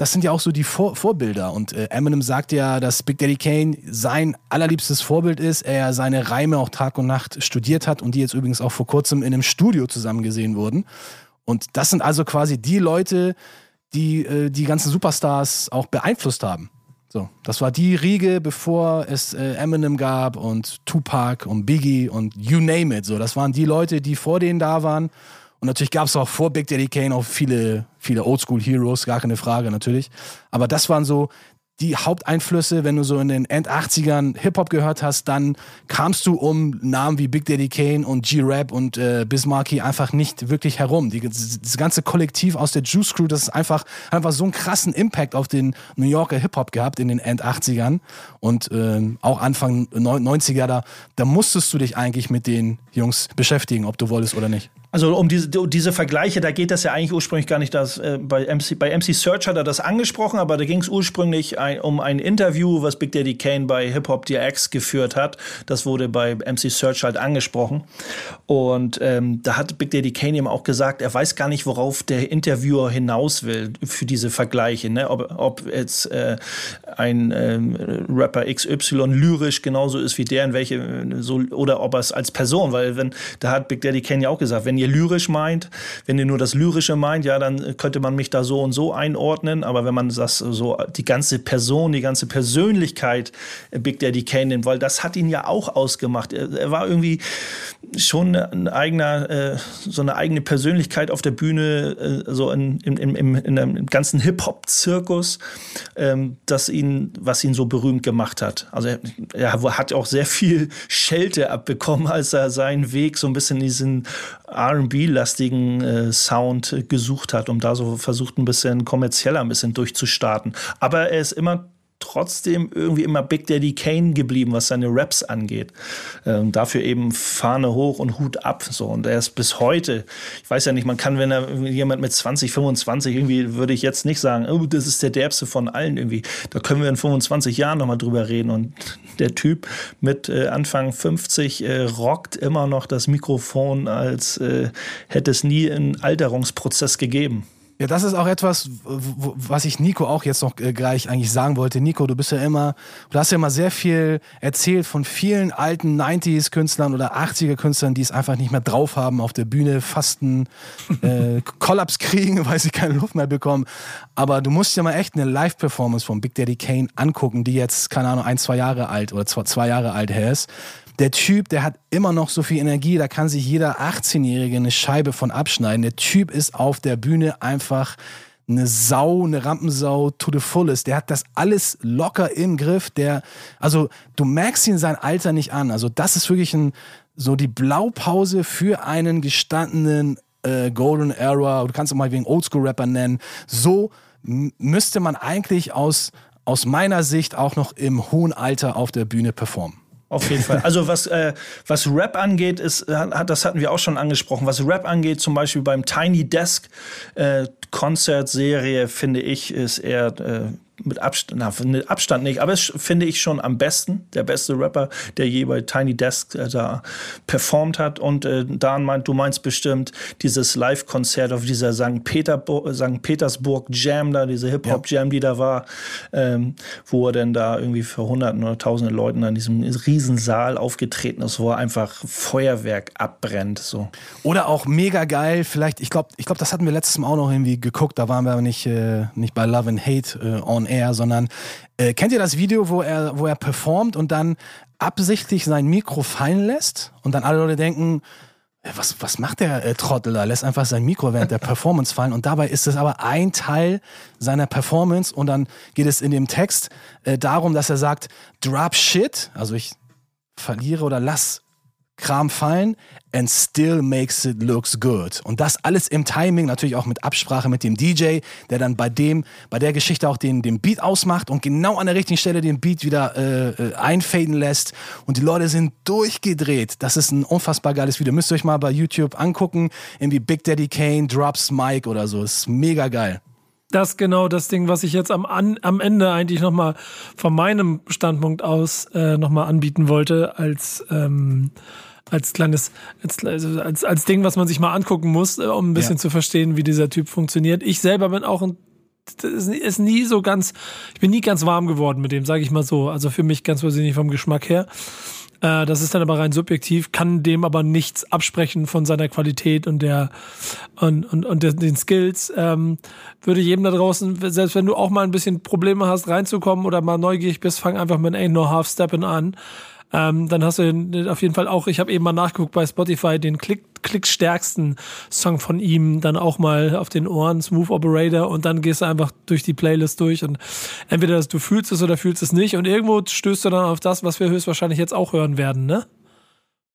das sind ja auch so die Vor Vorbilder. Und äh, Eminem sagt ja, dass Big Daddy Kane sein allerliebstes Vorbild ist. Er seine Reime auch Tag und Nacht studiert hat und die jetzt übrigens auch vor kurzem in einem Studio zusammen gesehen wurden. Und das sind also quasi die Leute, die äh, die ganzen Superstars auch beeinflusst haben. So, das war die Riege, bevor es äh, Eminem gab und Tupac und Biggie und you name it. So, das waren die Leute, die vor denen da waren und natürlich gab es auch vor Big Daddy Kane auch viele, viele Oldschool-Heroes, gar keine Frage natürlich. Aber das waren so die Haupteinflüsse, wenn du so in den End-80ern Hip-Hop gehört hast, dann kamst du um Namen wie Big Daddy Kane und G-Rap und äh, Bismarcky einfach nicht wirklich herum. Die, das ganze Kollektiv aus der Juice Crew, das ist einfach, einfach so einen krassen Impact auf den New Yorker Hip-Hop gehabt in den End-80ern und äh, auch Anfang 90er, da, da musstest du dich eigentlich mit den Jungs beschäftigen, ob du wolltest oder nicht. Also um diese, um diese Vergleiche, da geht das ja eigentlich ursprünglich gar nicht. Dass, äh, bei, MC, bei MC Search hat er das angesprochen, aber da ging es ursprünglich ein, um ein Interview, was Big Daddy Kane bei Hip Hop DX geführt hat. Das wurde bei MC Search halt angesprochen. Und ähm, da hat Big Daddy Kane eben auch gesagt, er weiß gar nicht, worauf der Interviewer hinaus will für diese Vergleiche. Ne? Ob, ob jetzt äh, ein äh, Rapper XY lyrisch genauso ist wie der, in welche, so, oder ob er es als Person, weil wenn, da hat Big Daddy Kane ja auch gesagt, wenn ihr lyrisch meint, wenn ihr nur das Lyrische meint, ja, dann könnte man mich da so und so einordnen. Aber wenn man das so, die ganze Person, die ganze Persönlichkeit äh, Big Daddy Kane weil das hat ihn ja auch ausgemacht. Er, er war irgendwie schon ein eigener, äh, so eine eigene Persönlichkeit auf der Bühne, äh, so in, in, in, in, in einem ganzen Hip-Hop-Zirkus, ähm, das ihn, was ihn so berühmt gemacht hat. Also er, er hat auch sehr viel Schelte abbekommen, als er seinen Weg so ein bisschen in diesen RB-lastigen äh, Sound gesucht hat, um da so versucht, ein bisschen kommerzieller ein bisschen durchzustarten. Aber er ist immer trotzdem irgendwie immer Big Daddy Kane geblieben, was seine Raps angeht. Ähm, dafür eben Fahne hoch und Hut ab. So. Und er ist bis heute, ich weiß ja nicht, man kann, wenn er jemand mit 20, 25, irgendwie würde ich jetzt nicht sagen, oh, das ist der derbste von allen irgendwie. Da können wir in 25 Jahren nochmal drüber reden. Und der Typ mit äh, Anfang 50 äh, rockt immer noch das Mikrofon, als äh, hätte es nie einen Alterungsprozess gegeben. Ja, das ist auch etwas, was ich Nico auch jetzt noch äh, gleich eigentlich sagen wollte. Nico, du bist ja immer, du hast ja immer sehr viel erzählt von vielen alten 90s-Künstlern oder 80er-Künstlern, die es einfach nicht mehr drauf haben auf der Bühne, fasten, [LAUGHS] äh, Kollaps kriegen, [LAUGHS] weil sie keine Luft mehr bekommen. Aber du musst ja mal echt eine Live-Performance von Big Daddy Kane angucken, die jetzt, keine Ahnung, ein, zwei Jahre alt oder zwei, zwei Jahre alt her ist der Typ, der hat immer noch so viel Energie, da kann sich jeder 18-Jährige eine Scheibe von abschneiden. Der Typ ist auf der Bühne einfach eine Sau, eine Rampensau to the fullest. Der hat das alles locker im Griff. Der, also du merkst ihn sein Alter nicht an. Also das ist wirklich ein, so die Blaupause für einen gestandenen äh, Golden Era. Du kannst ihn mal wegen Oldschool-Rapper nennen. So müsste man eigentlich aus, aus meiner Sicht auch noch im hohen Alter auf der Bühne performen. Auf jeden Fall. Also was, äh, was Rap angeht, ist, das hatten wir auch schon angesprochen. Was Rap angeht, zum Beispiel beim Tiny Desk äh, Konzertserie, finde ich, ist er äh, mit Abstand, na, mit Abstand nicht, aber es finde ich schon am besten, der beste Rapper, der je bei Tiny Desk äh, da performt hat. Und äh, Dan meint, du meinst bestimmt dieses Live-Konzert auf dieser St. Peter, St. Petersburg Jam da, diese Hip-Hop-Jam, die da war, ähm, wo er denn da irgendwie für Hunderten oder Tausende Leuten an diesem Riesensaal aufgetreten ist, wo er einfach Feuerwerk abbrennt. So. Oder auch mega geil, vielleicht, ich glaube, ich glaub, das hatten wir letztes Mal auch noch irgendwie geguckt, da waren wir aber nicht, äh, nicht bei Love and Hate äh, on Air, sondern äh, kennt ihr das Video, wo er, wo er performt und dann absichtlich sein Mikro fallen lässt und dann alle Leute denken, was, was macht der äh, Trottel da? Lässt einfach sein Mikro während der Performance fallen und dabei ist es aber ein Teil seiner Performance und dann geht es in dem Text äh, darum, dass er sagt, drop shit, also ich verliere oder lass Kram fallen and still makes it looks good. Und das alles im Timing, natürlich auch mit Absprache mit dem DJ, der dann bei dem, bei der Geschichte auch den, den Beat ausmacht und genau an der richtigen Stelle den Beat wieder äh, äh, einfaden lässt. Und die Leute sind durchgedreht. Das ist ein unfassbar geiles Video. Müsst ihr euch mal bei YouTube angucken. Irgendwie Big Daddy Kane drops Mike oder so. Ist mega geil das genau das Ding, was ich jetzt am, an, am Ende eigentlich nochmal von meinem Standpunkt aus äh, nochmal anbieten wollte als ähm, als kleines, als, also als, als Ding, was man sich mal angucken muss, äh, um ein bisschen ja. zu verstehen, wie dieser Typ funktioniert. Ich selber bin auch ein ist nie so ganz, ich bin nie ganz warm geworden mit dem, sage ich mal so. Also für mich ganz persönlich vom Geschmack her. Äh, das ist dann aber rein subjektiv, kann dem aber nichts absprechen von seiner Qualität und der und, und, und den Skills. Ähm, würde jedem da draußen, selbst wenn du auch mal ein bisschen Probleme hast, reinzukommen oder mal neugierig bist, fang einfach mit Ain't No Half Steppin' an. Ähm, dann hast du auf jeden Fall auch, ich habe eben mal nachgeguckt bei Spotify, den Klick, klickstärksten Song von ihm dann auch mal auf den Ohren, Smooth Operator, und dann gehst du einfach durch die Playlist durch und entweder du fühlst es oder fühlst es nicht und irgendwo stößt du dann auf das, was wir höchstwahrscheinlich jetzt auch hören werden, ne?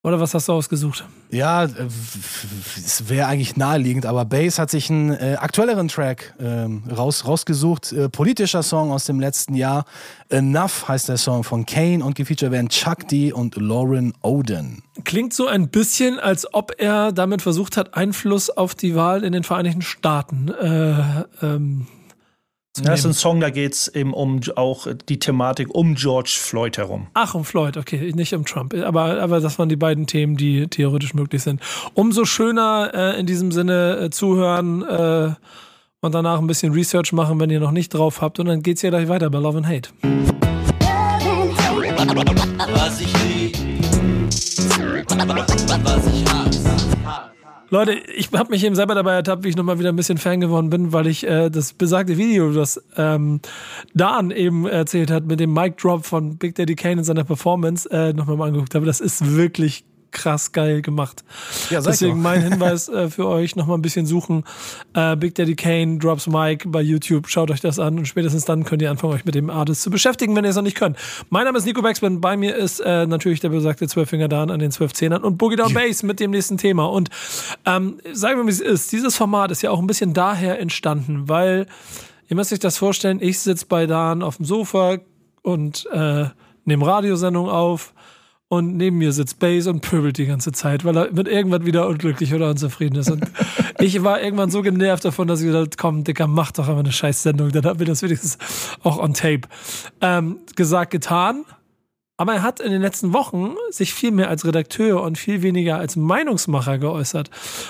Oder was hast du ausgesucht? Ja, äh, es wäre eigentlich naheliegend, aber Bass hat sich einen äh, aktuelleren Track ähm, raus, rausgesucht. Äh, politischer Song aus dem letzten Jahr. Enough heißt der Song von Kane und gefeatured werden Chuck D und Lauren Oden. Klingt so ein bisschen, als ob er damit versucht hat, Einfluss auf die Wahl in den Vereinigten Staaten äh, ähm, das ist ein Song, da geht es eben um auch die Thematik um George Floyd herum. Ach, um Floyd, okay, nicht um Trump. Aber, aber das waren die beiden Themen, die theoretisch möglich sind. Umso schöner äh, in diesem Sinne äh, zuhören äh, und danach ein bisschen Research machen, wenn ihr noch nicht drauf habt. Und dann geht's ja gleich weiter bei Love and Hate. Was ich lieb, was ich hasse. Leute, ich habe mich eben selber dabei ertappt, wie ich nochmal wieder ein bisschen Fan geworden bin, weil ich äh, das besagte Video, das ähm, Dan eben erzählt hat, mit dem Mic Drop von Big Daddy Kane in seiner Performance, äh, nochmal mal angeguckt habe. Das ist wirklich krass geil gemacht. Ja, Deswegen mein [LAUGHS] Hinweis äh, für euch, nochmal ein bisschen suchen. Äh, Big Daddy Kane, Drops Mike bei YouTube, schaut euch das an und spätestens dann könnt ihr anfangen, euch mit dem Artist zu beschäftigen, wenn ihr es noch nicht könnt. Mein Name ist Nico Backspin, bei mir ist äh, natürlich der besagte Zwölffinger Dan an den zwölf Zehnern und Boogie Down Bass mit dem nächsten Thema. Und ähm, sagen wir, wie es ist, dieses Format ist ja auch ein bisschen daher entstanden, weil ihr müsst euch das vorstellen, ich sitze bei Dan auf dem Sofa und äh, nehme Radiosendung auf und neben mir sitzt Bass und pöbelt die ganze Zeit, weil er mit irgendwas wieder unglücklich oder unzufrieden ist. Und [LAUGHS] ich war irgendwann so genervt davon, dass ich gesagt komm, Dicker, mach doch einfach eine scheiß Sendung, dann haben wir das wenigstens auch on tape. Ähm, gesagt, getan. Aber er hat in den letzten Wochen sich viel mehr als Redakteur und viel weniger als Meinungsmacher geäußert.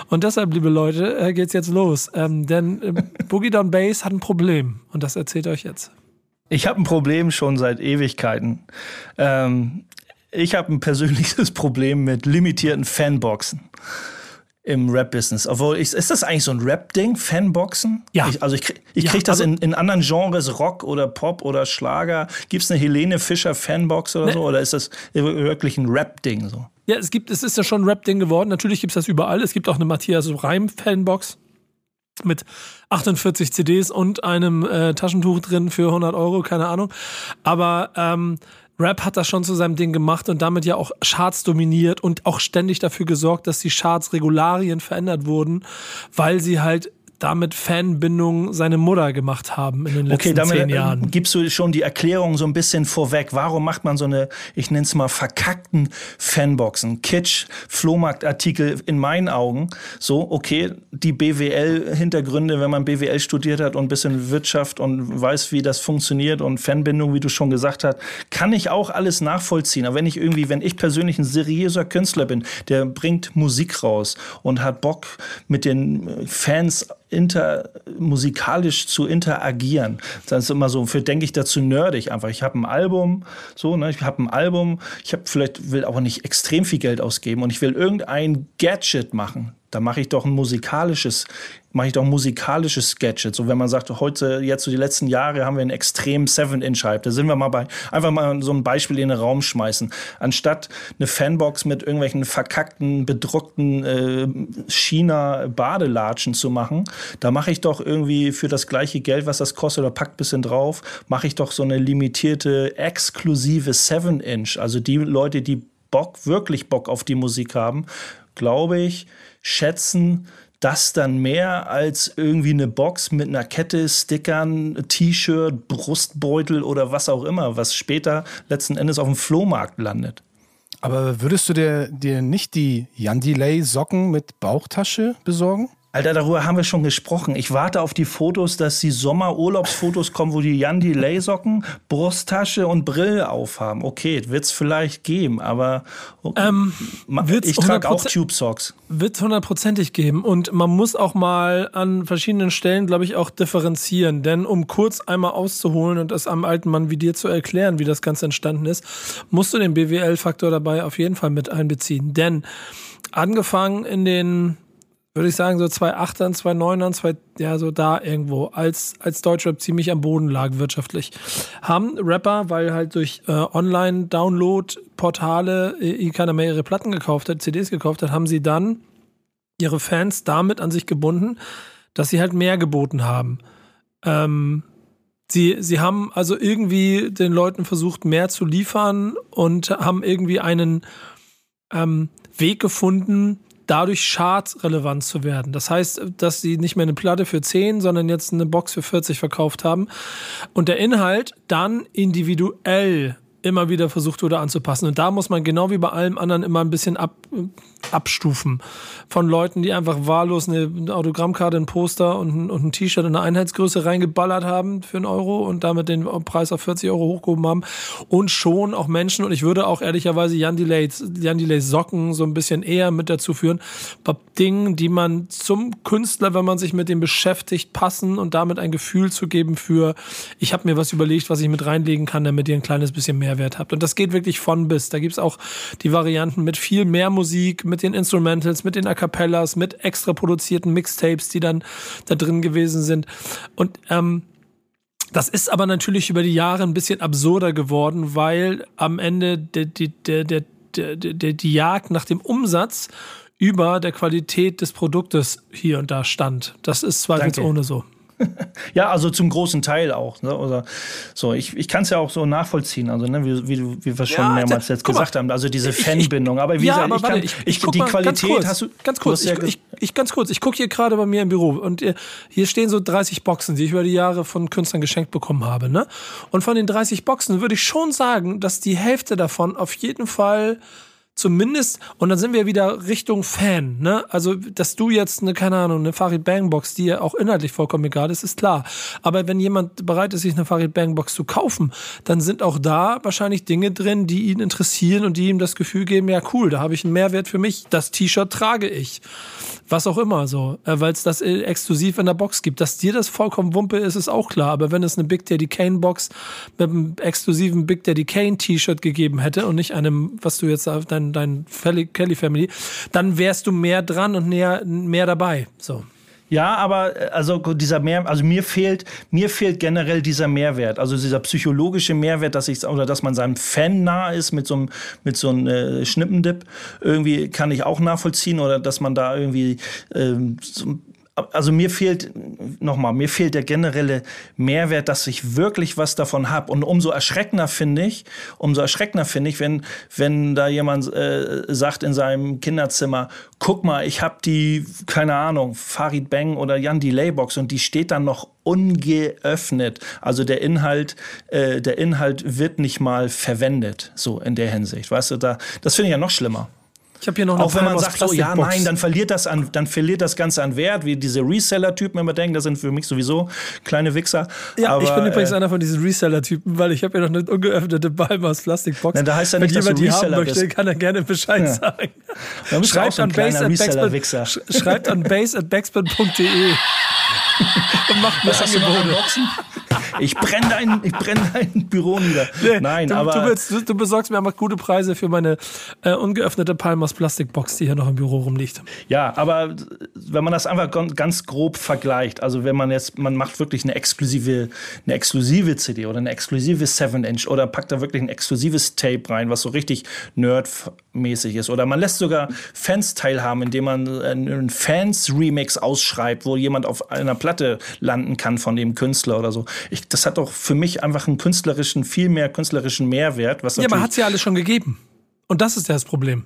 Und deshalb, liebe Leute, äh, geht's jetzt los. Ähm, denn äh, [LAUGHS] Boogie Down Bass hat ein Problem. Und das erzählt euch jetzt. Ich habe ein Problem schon seit Ewigkeiten. Ähm, ich habe ein persönliches [LAUGHS] Problem mit limitierten Fanboxen im Rap-Business. Obwohl, ich, ist das eigentlich so ein Rap-Ding, Fanboxen? Ja. Ich, also ich, ich ja, kriege das also in, in anderen Genres, Rock oder Pop oder Schlager. Gibt es eine Helene Fischer Fanbox oder ne. so? Oder ist das wirklich ein Rap-Ding so? Ja, es gibt, es ist ja schon ein Rap-Ding geworden. Natürlich gibt es das überall. Es gibt auch eine Matthias Reim-Fanbox mit 48 CDs und einem äh, Taschentuch drin für 100 Euro, keine Ahnung. Aber ähm, Rap hat das schon zu seinem Ding gemacht und damit ja auch Charts dominiert und auch ständig dafür gesorgt, dass die Charts Regularien verändert wurden, weil sie halt damit Fanbindung seine Mutter gemacht haben in den letzten okay, damit zehn Jahren. Äh, gibst du schon die Erklärung so ein bisschen vorweg. Warum macht man so eine, ich nenne es mal verkackten Fanboxen? Kitsch, Flohmarktartikel in meinen Augen. So, okay, die BWL-Hintergründe, wenn man BWL studiert hat und ein bisschen Wirtschaft und weiß, wie das funktioniert und Fanbindung, wie du schon gesagt hast, kann ich auch alles nachvollziehen. Aber wenn ich irgendwie, wenn ich persönlich ein seriöser Künstler bin, der bringt Musik raus und hat Bock mit den Fans inter, musikalisch zu interagieren. Das ist immer so, für denke ich dazu nerdig einfach. Ich habe ein Album, so, ne, ich habe ein Album, ich habe vielleicht will aber nicht extrem viel Geld ausgeben und ich will irgendein Gadget machen Da mache ich doch ein musikalisches, mache ich doch musikalische Sketches. So wenn man sagt, heute, jetzt so die letzten Jahre haben wir einen extrem 7-Inch-Hype. Da sind wir mal bei, einfach mal so ein Beispiel in den Raum schmeißen. Anstatt eine Fanbox mit irgendwelchen verkackten, bedruckten äh, China-Badelatschen zu machen, da mache ich doch irgendwie für das gleiche Geld, was das kostet, oder packt bisschen drauf, mache ich doch so eine limitierte, exklusive 7-Inch. Also die Leute, die Bock, wirklich Bock auf die Musik haben, glaube ich, schätzen das dann mehr als irgendwie eine Box mit einer Kette, Stickern, T-Shirt, Brustbeutel oder was auch immer, was später letzten Endes auf dem Flohmarkt landet. Aber würdest du dir, dir nicht die Jan Delay Socken mit Bauchtasche besorgen? Alter, darüber haben wir schon gesprochen. Ich warte auf die Fotos, dass die Sommerurlaubsfotos kommen, wo die Jan Delay Socken, Brusttasche und Brille aufhaben. Okay, wird es vielleicht geben, aber Ähm, wird's ich trage auch 100% Tube Socks. Wird hundertprozentig geben. Und man muss auch mal an verschiedenen Stellen, glaube ich, auch differenzieren. Denn um kurz einmal auszuholen und das am alten Mann wie dir zu erklären, wie das Ganze entstanden ist, musst du den BWL-Faktor dabei auf jeden Fall mit einbeziehen. Denn angefangen in den würde ich sagen, so 2,8ern, 2,9ern, 2, ja, so da irgendwo, als, als Deutschrap ziemlich am Boden lag wirtschaftlich. Haben Rapper, weil halt durch äh, Online-Download-Portale äh, keiner mehr ihre Platten gekauft hat, CDs gekauft hat, haben sie dann ihre Fans damit an sich gebunden, dass sie halt mehr geboten haben. Ähm, sie, sie haben also irgendwie den Leuten versucht, mehr zu liefern und haben irgendwie einen ähm, Weg gefunden, dadurch chartsrelevant zu werden. Das heißt, dass sie nicht mehr eine Platte für 10, sondern jetzt eine Box für 40 verkauft haben und der Inhalt dann individuell immer wieder versucht wurde anzupassen. Und da muss man genau wie bei allem anderen immer ein bisschen ab, abstufen. Von Leuten, die einfach wahllos eine Autogrammkarte, ein Poster und ein, und ein T-Shirt in eine Einheitsgröße reingeballert haben für einen Euro und damit den Preis auf 40 Euro hochgehoben haben. Und schon auch Menschen, und ich würde auch ehrlicherweise Jan Delays, Jan Delays Socken so ein bisschen eher mit dazu führen, bei Dingen, die man zum Künstler, wenn man sich mit dem beschäftigt, passen und damit ein Gefühl zu geben für, ich habe mir was überlegt, was ich mit reinlegen kann, damit ihr ein kleines bisschen Mehrwert habt. Und das geht wirklich von bis. Da gibt's auch die Varianten mit viel mehr Musik, mit den Instrumentals, mit den A Cappellas, mit extra produzierten Mixtapes, die dann da drin gewesen sind. Und ähm, das ist aber natürlich über die Jahre ein bisschen absurder geworden, weil am Ende der, der, der, der, der, die Jagd nach dem Umsatz über der Qualität des Produktes hier und da stand. Das ist zweifelsohne so. Ja, also zum großen Teil auch. Ne? Oder so, ich, ich kann es ja auch so nachvollziehen, also ne, wie, wie, wie wir schon Ja, mehrmals jetzt guck mal, gesagt haben, also diese Fanbindung. Aber wie ja, gesagt, aber ich warte, kann, ich, ich, die mal, Qualität ganz kurz, hast du. ganz du kurz, hast ja ich, ich, ich ganz kurz, ich gucke hier gerade bei mir im Büro und äh, hier stehen so 30 Boxen, die ich über die Jahre von Künstlern geschenkt bekommen habe, ne? Und von den 30 Boxen würde ich schon sagen, dass die Hälfte davon auf jeden Fall zumindest, und dann sind wir wieder Richtung Fan, ne? Also, dass du jetzt eine, keine Ahnung, eine Farid Bang Box, die ja auch inhaltlich vollkommen egal ist, ist klar. Aber wenn jemand bereit ist, sich eine Farid Bang Box zu kaufen, dann sind auch da wahrscheinlich Dinge drin, die ihn interessieren und die ihm das Gefühl geben, ja cool, da habe ich einen Mehrwert für mich. Das T-Shirt trage ich. Was auch immer so, äh, weil es das äh, exklusiv in der Box gibt. Dass dir das vollkommen Wumpe ist, ist auch klar. Aber wenn es eine Big Daddy Kane Box mit einem exklusiven Big Daddy Kane T-Shirt gegeben hätte und nicht einem, was du jetzt auf dein, dein Kelly Family, dann wärst du mehr dran und näher, mehr dabei. So. Ja, aber äh, also dieser Mehr, also mir fehlt, mir fehlt generell dieser Mehrwert, also dieser psychologische Mehrwert, dass ich oder dass man seinem Fan nah ist mit so einem mit so einem äh, Schnippendip, irgendwie kann ich auch nachvollziehen oder dass man da irgendwie ähm, so, also mir fehlt nochmal, mir fehlt der generelle Mehrwert, dass ich wirklich was davon habe. Und umso erschreckender finde ich, umso erschreckender finde ich, wenn, wenn da jemand äh, sagt in seinem Kinderzimmer, guck mal, ich habe die, keine Ahnung, Farid Bang oder Jan Delay Box und die steht dann noch ungeöffnet. Also der Inhalt, äh, der Inhalt wird nicht mal verwendet, so in der Hinsicht. Weißt du, da, das finde ich ja noch schlimmer. Ich habe hier noch eine Auch wenn man sagt, so, ja, nein, dann verliert das an, dann verliert das Ganze an Wert, wie diese Reseller-Typen immer denken, das sind für mich sowieso kleine Wichser. Ja, Aber, ich bin übrigens äh, einer von diesen Reseller-Typen, weil ich habe ja noch eine ungeöffnete Palm aus Plastikbox. Na, da heißt ja Wenn nicht, dass jemand die haben Reseller möchte, bist. kann er gerne Bescheid sagen. du auch Schreibt an base kleiner at backspin- sch- schreibt an base at backspin.de [LAUGHS] und macht mir Angebote. Ich brenne dein, ich dein Büro nieder. Nee, Nein, du, aber. du, willst, du, du besorgst mir einfach gute Preise für meine äh, ungeöffnete Palmos Plastikbox, die hier noch im Büro rumliegt. Ja, aber wenn man das einfach ganz grob vergleicht, also wenn man jetzt, man macht wirklich eine exklusive, eine exklusive CD oder eine exklusive 7-Inch oder packt da wirklich ein exklusives Tape rein, was so richtig nerdmäßig ist. Oder man lässt sogar Fans teilhaben, indem man einen Fans-Remix ausschreibt, wo jemand auf einer Platte landen kann von dem Künstler oder so. Ich, das hat doch für mich einfach einen künstlerischen, viel mehr künstlerischen Mehrwert. Was Ja, aber hat es ja alles schon gegeben. Und das ist ja das Problem.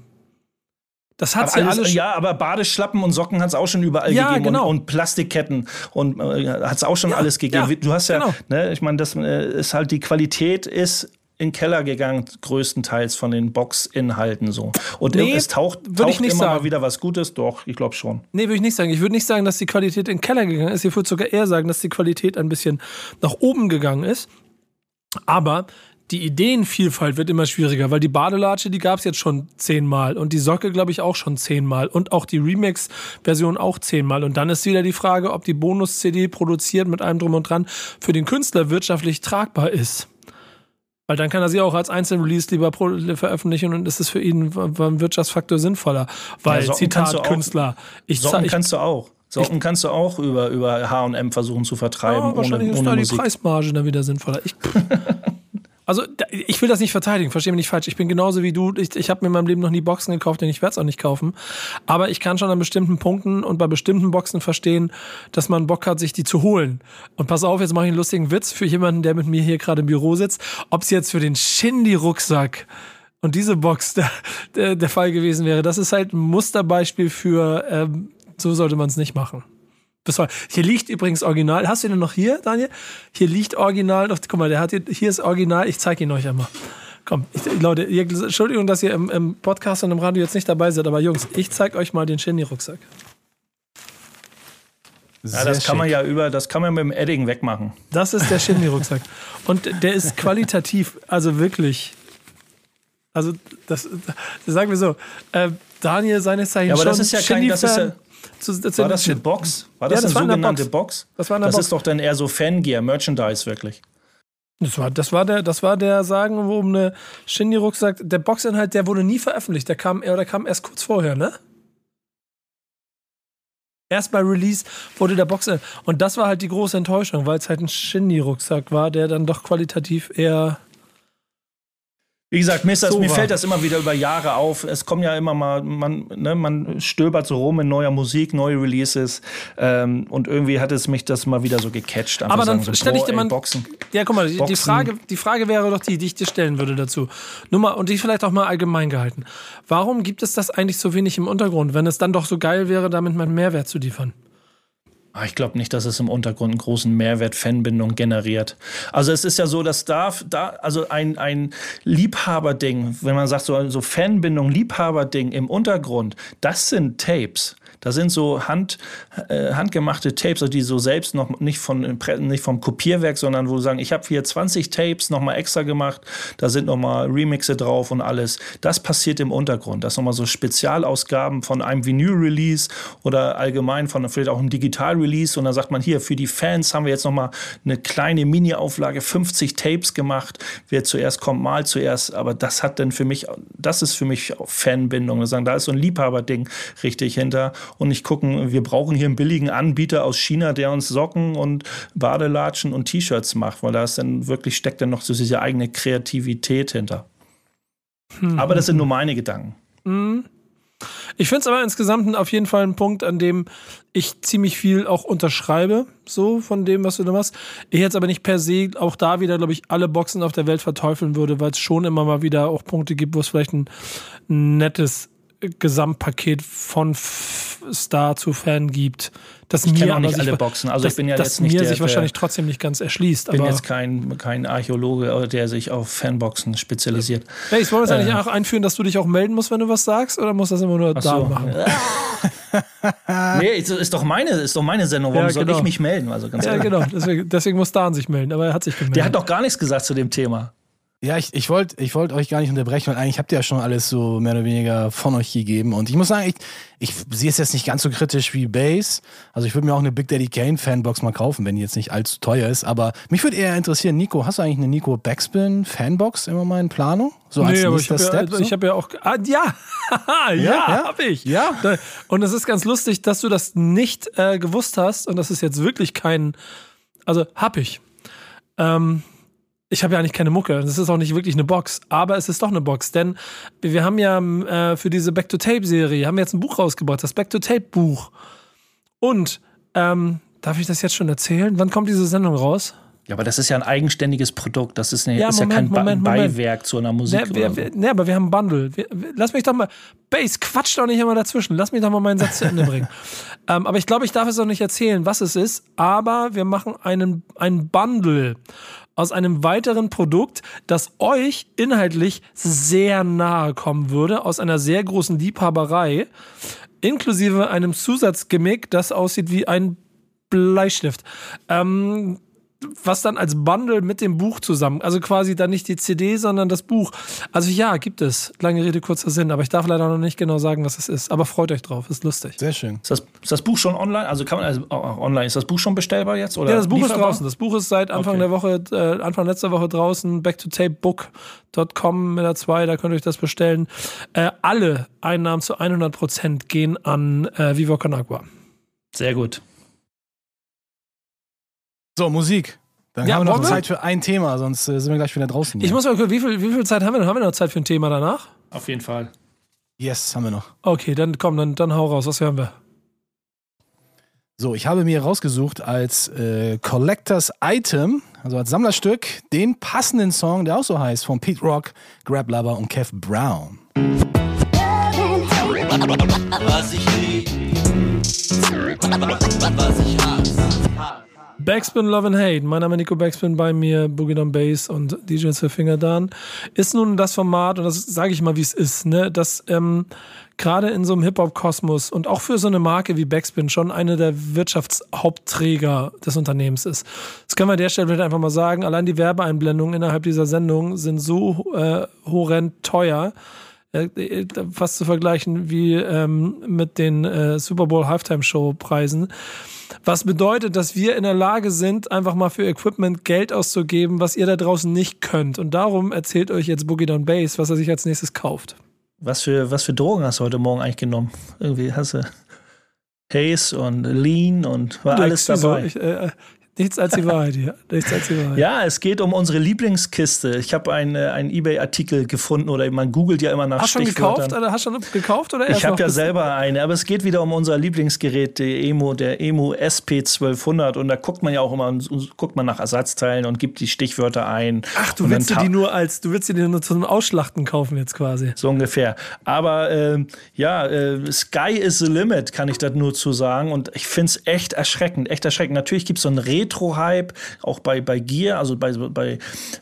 Das hat Aber es ja alles, alles. ja, aber Badeschlappen und Socken hat es auch schon überall Ja, gegeben genau. und, und Plastikketten und äh, hat es auch schon alles gegeben. ja, du hast ja, genau. ne, ich meine, das äh, ist halt die Qualität ist in den Keller gegangen, größtenteils von den Boxinhalten so. Und Nee, es taucht, würde ich taucht nicht immer sagen. mal wieder was Gutes, doch, ich glaube schon. Nee, würde ich nicht sagen. Ich würde nicht sagen, dass die Qualität in den Keller gegangen ist. Ich würde sogar eher sagen, dass die Qualität ein bisschen nach oben gegangen ist. Aber die Ideenvielfalt wird immer schwieriger, weil die Badelatsche, die gab es jetzt schon zehnmal und die Socke, glaube ich, auch schon zehnmal und auch die Remix-Version auch zehnmal. Und dann ist wieder die Frage, ob die Bonus-CD produziert mit allem drum und dran für den Künstler wirtschaftlich tragbar ist. Weil dann kann er sie auch als Einzelrelease lieber veröffentlichen und ist es für ihn beim Wirtschaftsfaktor sinnvoller. Weil, Ja, Zitat auch- Künstler, ich, Socken ich kannst du auch. Socken kannst du auch über, über H&M versuchen zu vertreiben, Ja, wahrscheinlich ohne, ist ohne da die. Preismarge dann wieder sinnvoller. Ich, [LAUGHS] also, ich will das nicht verteidigen, verstehe mich nicht falsch. Ich bin genauso wie du. Ich, ich habe mir in meinem Leben noch nie Boxen gekauft und ich werde es auch nicht kaufen. Aber ich kann schon an bestimmten Punkten und bei bestimmten Boxen verstehen, dass man Bock hat, sich die zu holen. Und pass auf, jetzt mache ich einen lustigen Witz für jemanden, der mit mir hier gerade im Büro sitzt. Ob es jetzt für den Shindy-Rucksack und diese Box [LAUGHS] der, der, der Fall gewesen wäre, das ist halt ein Musterbeispiel für, ähm, so sollte man es nicht machen. Bis heute. Hier liegt übrigens Original. Hast du den noch hier, Daniel? Hier liegt Original. Guck mal, der hat hier, hier ist Original. Ich zeige ihn euch einmal. Komm, ich, Leute, ihr, Entschuldigung, dass ihr im, im Podcast und im Radio jetzt nicht dabei seid, aber Jungs, ich zeige euch mal den Shindy-Rucksack. Ja, das kann man ja über, das kann man mit dem Edding wegmachen. Das ist der Shindy-Rucksack. [LAUGHS] Und der ist qualitativ, also wirklich. Also, das, das sagen wir so. Äh, Daniel, seines Zeichens Ja, aber schon das ist ja kein- das ist ja- Zu- War das eine Box? War das, Ja, das eine war sogenannte Box. Box? Das war in der Das Box. ist doch dann eher so Fangear, Merchandise wirklich. Das war, das war der, das war der sagenumwobene Shindy-Rucksack. Der Boxinhalt, der wurde nie veröffentlicht. Der kam, der kam erst kurz vorher, ne? Erst bei Release wurde der Box. Und das war halt die große Enttäuschung, weil es halt ein Shindy-Rucksack war, der dann doch qualitativ eher. Wie gesagt, mir, das, So mir fällt das immer wieder über Jahre auf. Es kommen ja immer mal, man, ne, man stöbert so rum in neuer Musik, neue Releases. Ähm, und irgendwie hat es mich das mal wieder so gecatcht. Aber dann so, stell ich dir mal- Boxen. Ja, guck mal, die, die. Frage, die Frage wäre doch die, die ich dir stellen würde dazu. Nur mal, und die vielleicht auch mal allgemein gehalten. Warum gibt es das eigentlich so wenig im Untergrund, wenn es dann doch so geil wäre, damit mal einen Mehrwert zu liefern? Ah, Ich glaube nicht, dass es im Untergrund einen großen Mehrwert Fanbindung generiert. Also es ist ja so, dass da, da also ein, ein Liebhaberding, wenn man sagt so, so Fanbindung, Liebhaberding im Untergrund, das sind Tapes. Da sind so Hand, äh, handgemachte Tapes, also die so selbst noch nicht, von, nicht vom Kopierwerk, sondern wo sie sagen, ich habe hier 20 Tapes nochmal extra gemacht, da sind nochmal Remixe drauf und alles. Das passiert im Untergrund. Das nochmal so Spezialausgaben von einem Vinyl-Release oder allgemein von vielleicht auch einem Digital-Release. Und dann sagt man hier, für die Fans haben wir jetzt nochmal eine kleine Mini-Auflage, 50 Tapes gemacht. Wer zuerst kommt, mal zuerst. Aber das hat dann für mich, das ist für mich Fanbindung. Da ist so ein Liebhaberding richtig hinter und nicht gucken, wir brauchen hier einen billigen Anbieter aus China, der uns Socken und Badelatschen und T-Shirts macht, weil da ist dann wirklich steckt dann noch so diese eigene Kreativität hinter. Aber das sind nur meine Gedanken. Ich finde es aber insgesamt auf jeden Fall ein Punkt, an dem ich ziemlich viel auch unterschreibe, so von dem, was du da machst. Ich jetzt aber nicht per se auch da wieder, glaube ich, alle Boxen auf der Welt verteufeln würde, weil es schon immer mal wieder auch Punkte gibt, wo es vielleicht ein nettes Gesamtpaket von Star zu Fan gibt. Das Ich mir kenne auch nicht alle Boxen. Also das, ich bin ja das jetzt nicht mir der, sich wahrscheinlich der, trotzdem nicht ganz erschließt. Ich bin aber jetzt kein, kein Archäologe, der sich auf Fanboxen spezialisiert. Hey, wollen wir es eigentlich Äh. auch einführen, dass du dich auch melden musst, wenn du was sagst, oder muss das immer nur da so. machen? [LAUGHS] nee, ist, ist, doch meine, ist doch meine Sendung. Warum Ja, soll genau. ich mich melden? Also ganz Ja, genau. Deswegen, deswegen muss Dan sich melden, aber er hat sich gemeldet. Der hat doch gar nichts gesagt zu dem Thema. Ja, ich, ich wollte ich wollt euch gar nicht unterbrechen, weil eigentlich habt ihr ja schon alles so mehr oder weniger von euch gegeben. Und ich muss sagen, ich, ich sehe es jetzt nicht ganz so kritisch wie Bass. Also ich würde mir auch eine Big Daddy Kane Fanbox mal kaufen, wenn die jetzt nicht allzu teuer ist. Aber mich würde eher interessieren, Nico, hast du eigentlich eine Nico Backspin Fanbox immer mal in Planung? So als nee, aber ich habe ja, so? hab ja auch. Ah, [LAUGHS] ja, ja, ja, habe ich. Ja. Und es ist ganz lustig, dass du das nicht äh, gewusst hast und das ist jetzt wirklich kein. Also, hab ich. Ähm, ich habe ja eigentlich keine Mucke. Das ist auch nicht wirklich eine Box. Aber es ist doch eine Box. Denn wir haben ja äh, für diese Back-to-Tape-Serie, haben wir jetzt ein Buch rausgebracht, das Back-to-Tape-Buch. Und, ähm, darf ich das jetzt schon erzählen? Wann kommt diese Sendung raus? Ja, aber das ist ja ein eigenständiges Produkt. Das ist, eine, ja, ist Moment, ja kein Moment, Moment. Beiwerk zu einer Musik. Ne, wir, wir, ne, aber wir haben ein Bundle. Wir, lass mich doch mal. Base, quatsch doch nicht immer dazwischen. Lass mich doch mal meinen Satz zu Ende bringen. [LAUGHS] ähm, aber ich glaube, ich darf es auch nicht erzählen, was es ist. Aber wir machen einen, einen Bundle aus einem weiteren Produkt, das euch inhaltlich sehr nahe kommen würde, aus einer sehr großen Liebhaberei, inklusive einem Zusatzgimmick, das aussieht wie ein Bleistift. Ähm, was dann als Bundle mit dem Buch zusammen, also quasi dann nicht die CD, sondern das Buch. Also ja, gibt es. Lange Rede, kurzer Sinn, aber ich darf leider noch nicht genau sagen, was es ist. Aber freut euch drauf, ist lustig. Sehr schön. Ist das, ist das Buch schon online? Also kann man also online, ist das Buch schon bestellbar jetzt? Oder ja, das Buch ist draußen. Das Buch ist seit Anfang okay. der Woche, äh, Anfang letzter Woche draußen, backtotapebook.com mit der 2, da könnt ihr euch das bestellen. Äh, alle Einnahmen zu 100 Prozent gehen an äh, Viva Con Agua. Sehr gut. So, Musik. Dann ja, haben wir noch Zeit für ein Thema, sonst äh, sind wir gleich wieder draußen. Ich muss mal gucken, wie viel, wie viel Zeit haben wir noch? Haben wir noch Zeit für ein Thema danach? Auf jeden Fall. Yes, haben wir noch. Okay, dann komm, dann, dann hau raus. Was hören wir? So, ich habe mir rausgesucht als äh, Collectors Item, also als Sammlerstück, den passenden Song, der auch so heißt, von Pete Rock, Grab Lover und Kev Brown. Was ich lieb, was ich hasse. Backspin Love and Hate. Mein Name ist Nico Backspin, bei mir Boogie Down Bass und DJ Finger Dan. Ist nun das Format, und das sage ich mal, wie es ist, ne, dass ähm, gerade in so einem Hip-Hop-Kosmos und auch für so eine Marke wie Backspin schon eine der Wirtschaftshauptträger des Unternehmens ist. Das können wir an der Stelle vielleicht einfach mal sagen. Allein die Werbeeinblendungen innerhalb dieser Sendung sind so äh, horrend teuer äh, äh, fast zu vergleichen wie ähm, mit den äh, Super Bowl Halftime Show Preisen. Was bedeutet, dass wir in der Lage sind, einfach mal für Equipment Geld auszugeben, was ihr da draußen nicht könnt. Und darum erzählt euch jetzt Boogie Down Bass, was er sich als nächstes kauft. Was für, was für Drogen hast du heute Morgen eigentlich genommen? Irgendwie hast du Haze und Lean und war alles dabei. Ich, äh, Nichts als die Wahrheit hier. Nichts als die Wahrheit. Ja, es geht um unsere Lieblingskiste. Ich habe einen, äh, einen Ebay-Artikel gefunden oder man googelt ja immer nach hast Stichwörtern. Gekauft, oder hast du schon gekauft oder Ich habe ja selber eine, aber es geht wieder um unser Lieblingsgerät, der Emo, der Emo SP 1200 und da guckt man ja auch immer guckt man nach Ersatzteilen und gibt die Stichwörter ein. Ach, du willst die nur als du willst die nur zum Ausschlachten kaufen jetzt quasi. So ungefähr. Aber äh, ja, äh, Sky is the limit, kann ich das nur zu sagen und ich finde es echt erschreckend, echt erschreckend. Natürlich gibt es so ein Retro Retro-Hype, auch bei, bei Gear, also bei, bei,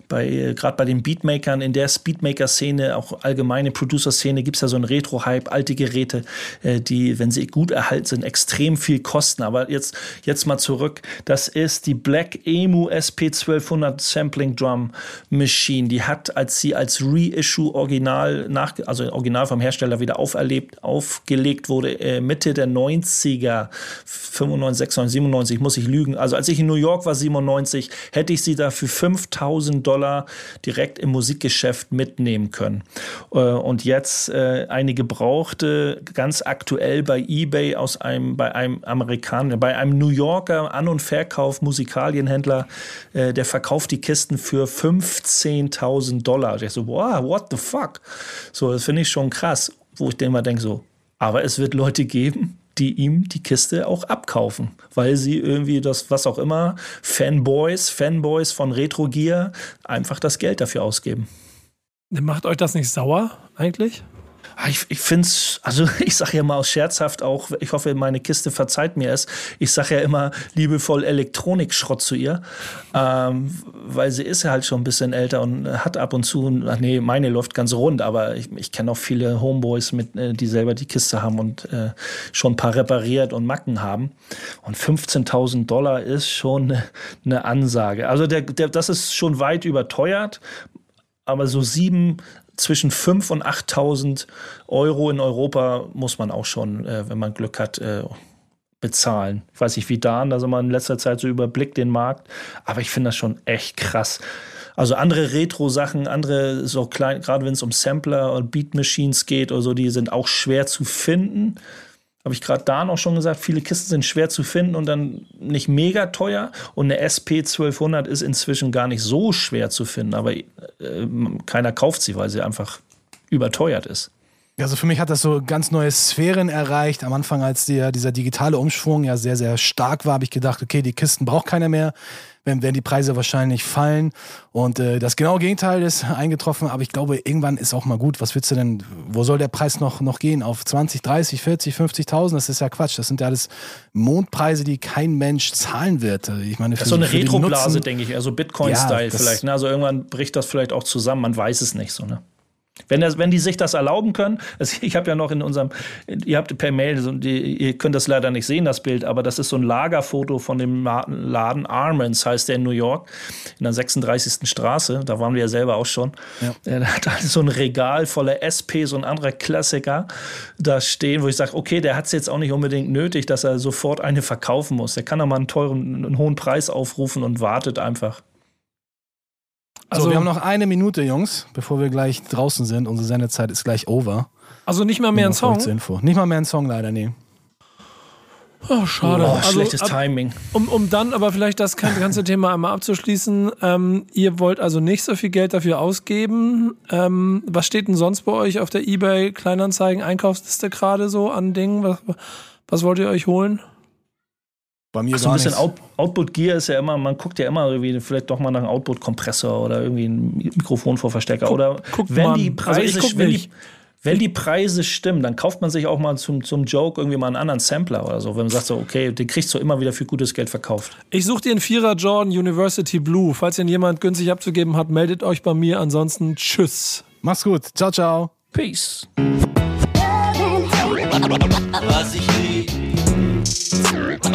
bei gerade bei den Beatmakern, in der Beatmaker-Szene, auch allgemeine Producer-Szene, gibt es ja so einen Retro-Hype, alte Geräte, äh, die, wenn sie gut erhalten sind, extrem viel kosten. Aber jetzt, jetzt mal zurück. Das ist die Black Emu SP1200 Sampling Drum Machine. Die hat, als sie als Reissue original nach, also original vom Hersteller wieder auferlebt, aufgelegt wurde, äh, Mitte der 90er, 95, 96, 97, muss ich lügen. Also als ich in New York war 97, hätte ich sie da für 5000 Dollar direkt im Musikgeschäft mitnehmen können. Äh, und jetzt äh, eine gebrauchte, ganz aktuell bei eBay aus einem, bei einem Amerikaner, bei einem New Yorker An- und Verkauf Musikalienhändler, äh, der verkauft die Kisten für 15.000 Dollar. Ich so, wow, what the fuck? So, das finde ich schon krass, wo ich immer denke so, aber es wird Leute geben, die ihm die Kiste auch abkaufen, weil sie irgendwie das, was auch immer, Fanboys, Fanboys von Retro Gear, einfach das Geld dafür ausgeben. Macht euch das nicht sauer eigentlich? Ah, ich, ich finde es, also [LAUGHS] ich sage ja mal aus scherzhaft auch, ich hoffe, meine Kiste verzeiht mir es. Ich sage ja immer liebevoll Elektronikschrott zu ihr, ähm, weil sie ist ja halt schon ein bisschen älter und hat ab und zu, ach nee, meine läuft ganz rund, aber ich, ich kenne auch viele Homeboys, mit, äh, die selber die Kiste haben und äh, schon ein paar repariert und Macken haben. Und 15.000 Dollar ist schon eine, eine Ansage. Also der, der, das ist schon weit überteuert. aber so sieben, zwischen 5 und 8.000 Euro in Europa muss man auch schon, äh, wenn man Glück hat, äh, bezahlen. Ich weiß nicht, wie da, da sind wir in letzter Zeit so überblickt den Markt, aber ich finde das schon echt krass. Also andere Retro-Sachen, andere so klein, gerade wenn es um Sampler und Beat Machines geht oder so, die sind auch schwer zu finden. Habe ich gerade da noch schon gesagt, viele Kisten sind schwer zu finden und dann nicht mega teuer. Und eine SP 1200 ist inzwischen gar nicht so schwer zu finden, aber äh, keiner kauft sie, weil sie einfach überteuert ist. Also für mich hat das so ganz neue Sphären erreicht. Am Anfang, als der, dieser digitale Umschwung ja sehr, sehr stark war, habe ich gedacht, okay, die Kisten braucht keiner mehr, werden die Preise wahrscheinlich fallen. Und äh, das genaue Gegenteil ist eingetroffen, aber ich glaube, irgendwann ist auch mal gut. Was willst du denn, wo soll der Preis noch, noch gehen? Auf 20, 30, 40, 50.000? Das ist ja Quatsch. Das sind ja alles Mondpreise, die kein Mensch zahlen wird. Ich meine, das ist so eine Retroblase, denke ich, also Bitcoin-Style ja, vielleicht. Ne? Also irgendwann bricht das vielleicht auch zusammen, man weiß es nicht so, ne? Wenn, das, wenn die sich das erlauben können, [LAUGHS] also ich habe ja noch in unserem, ihr habt per Mail, so die, ihr könnt das leider nicht sehen, das Bild, aber das ist so ein Lagerfoto von dem Laden Armans, heißt der in New York, in der 36. Straße, da waren wir ja selber auch schon. Ja. Da hat halt so ein Regal voller SP, so ein anderer Klassiker da stehen, wo ich sage, okay, der hat es jetzt auch nicht unbedingt nötig, dass er sofort eine verkaufen muss. Der kann doch mal einen teuren, einen hohen Preis aufrufen und wartet einfach. Also, so, wir haben noch eine Minute, Jungs, bevor wir gleich draußen sind. Unsere Sendezeit ist gleich over. Also nicht mal mehr ein Song? Info. Nicht mal mehr ein Song, leider, nee. Oh, schade. Oh, also, schlechtes ab, Timing. Um, um dann aber vielleicht das ganze Thema einmal abzuschließen. Ähm, ihr wollt also nicht so viel Geld dafür ausgeben. Ähm, was steht denn sonst bei euch auf der eBay Kleinanzeigen Einkaufsliste gerade so an Dingen? Was, was wollt ihr euch holen? Bei mir Ach, so ein bisschen Out Output Gear ist ja immer, man guckt ja immer irgendwie vielleicht doch mal nach einem Output Kompressor oder irgendwie ein Mikrofon vor Verstärker. oder wenn die also Preise, also wenn, die, wenn die Preise stimmen, dann kauft man sich auch mal zum, zum Joke irgendwie mal einen anderen Sampler oder so. Wenn man sagt so, okay, den kriegst du immer wieder für gutes Geld verkauft. Ich suche dir einen Vierer Jordan University Blue. Falls ihn jemand günstig abzugeben hat, meldet euch bei mir. Ansonsten tschüss. Mach's gut. Ciao, ciao. Peace. Was ich lieb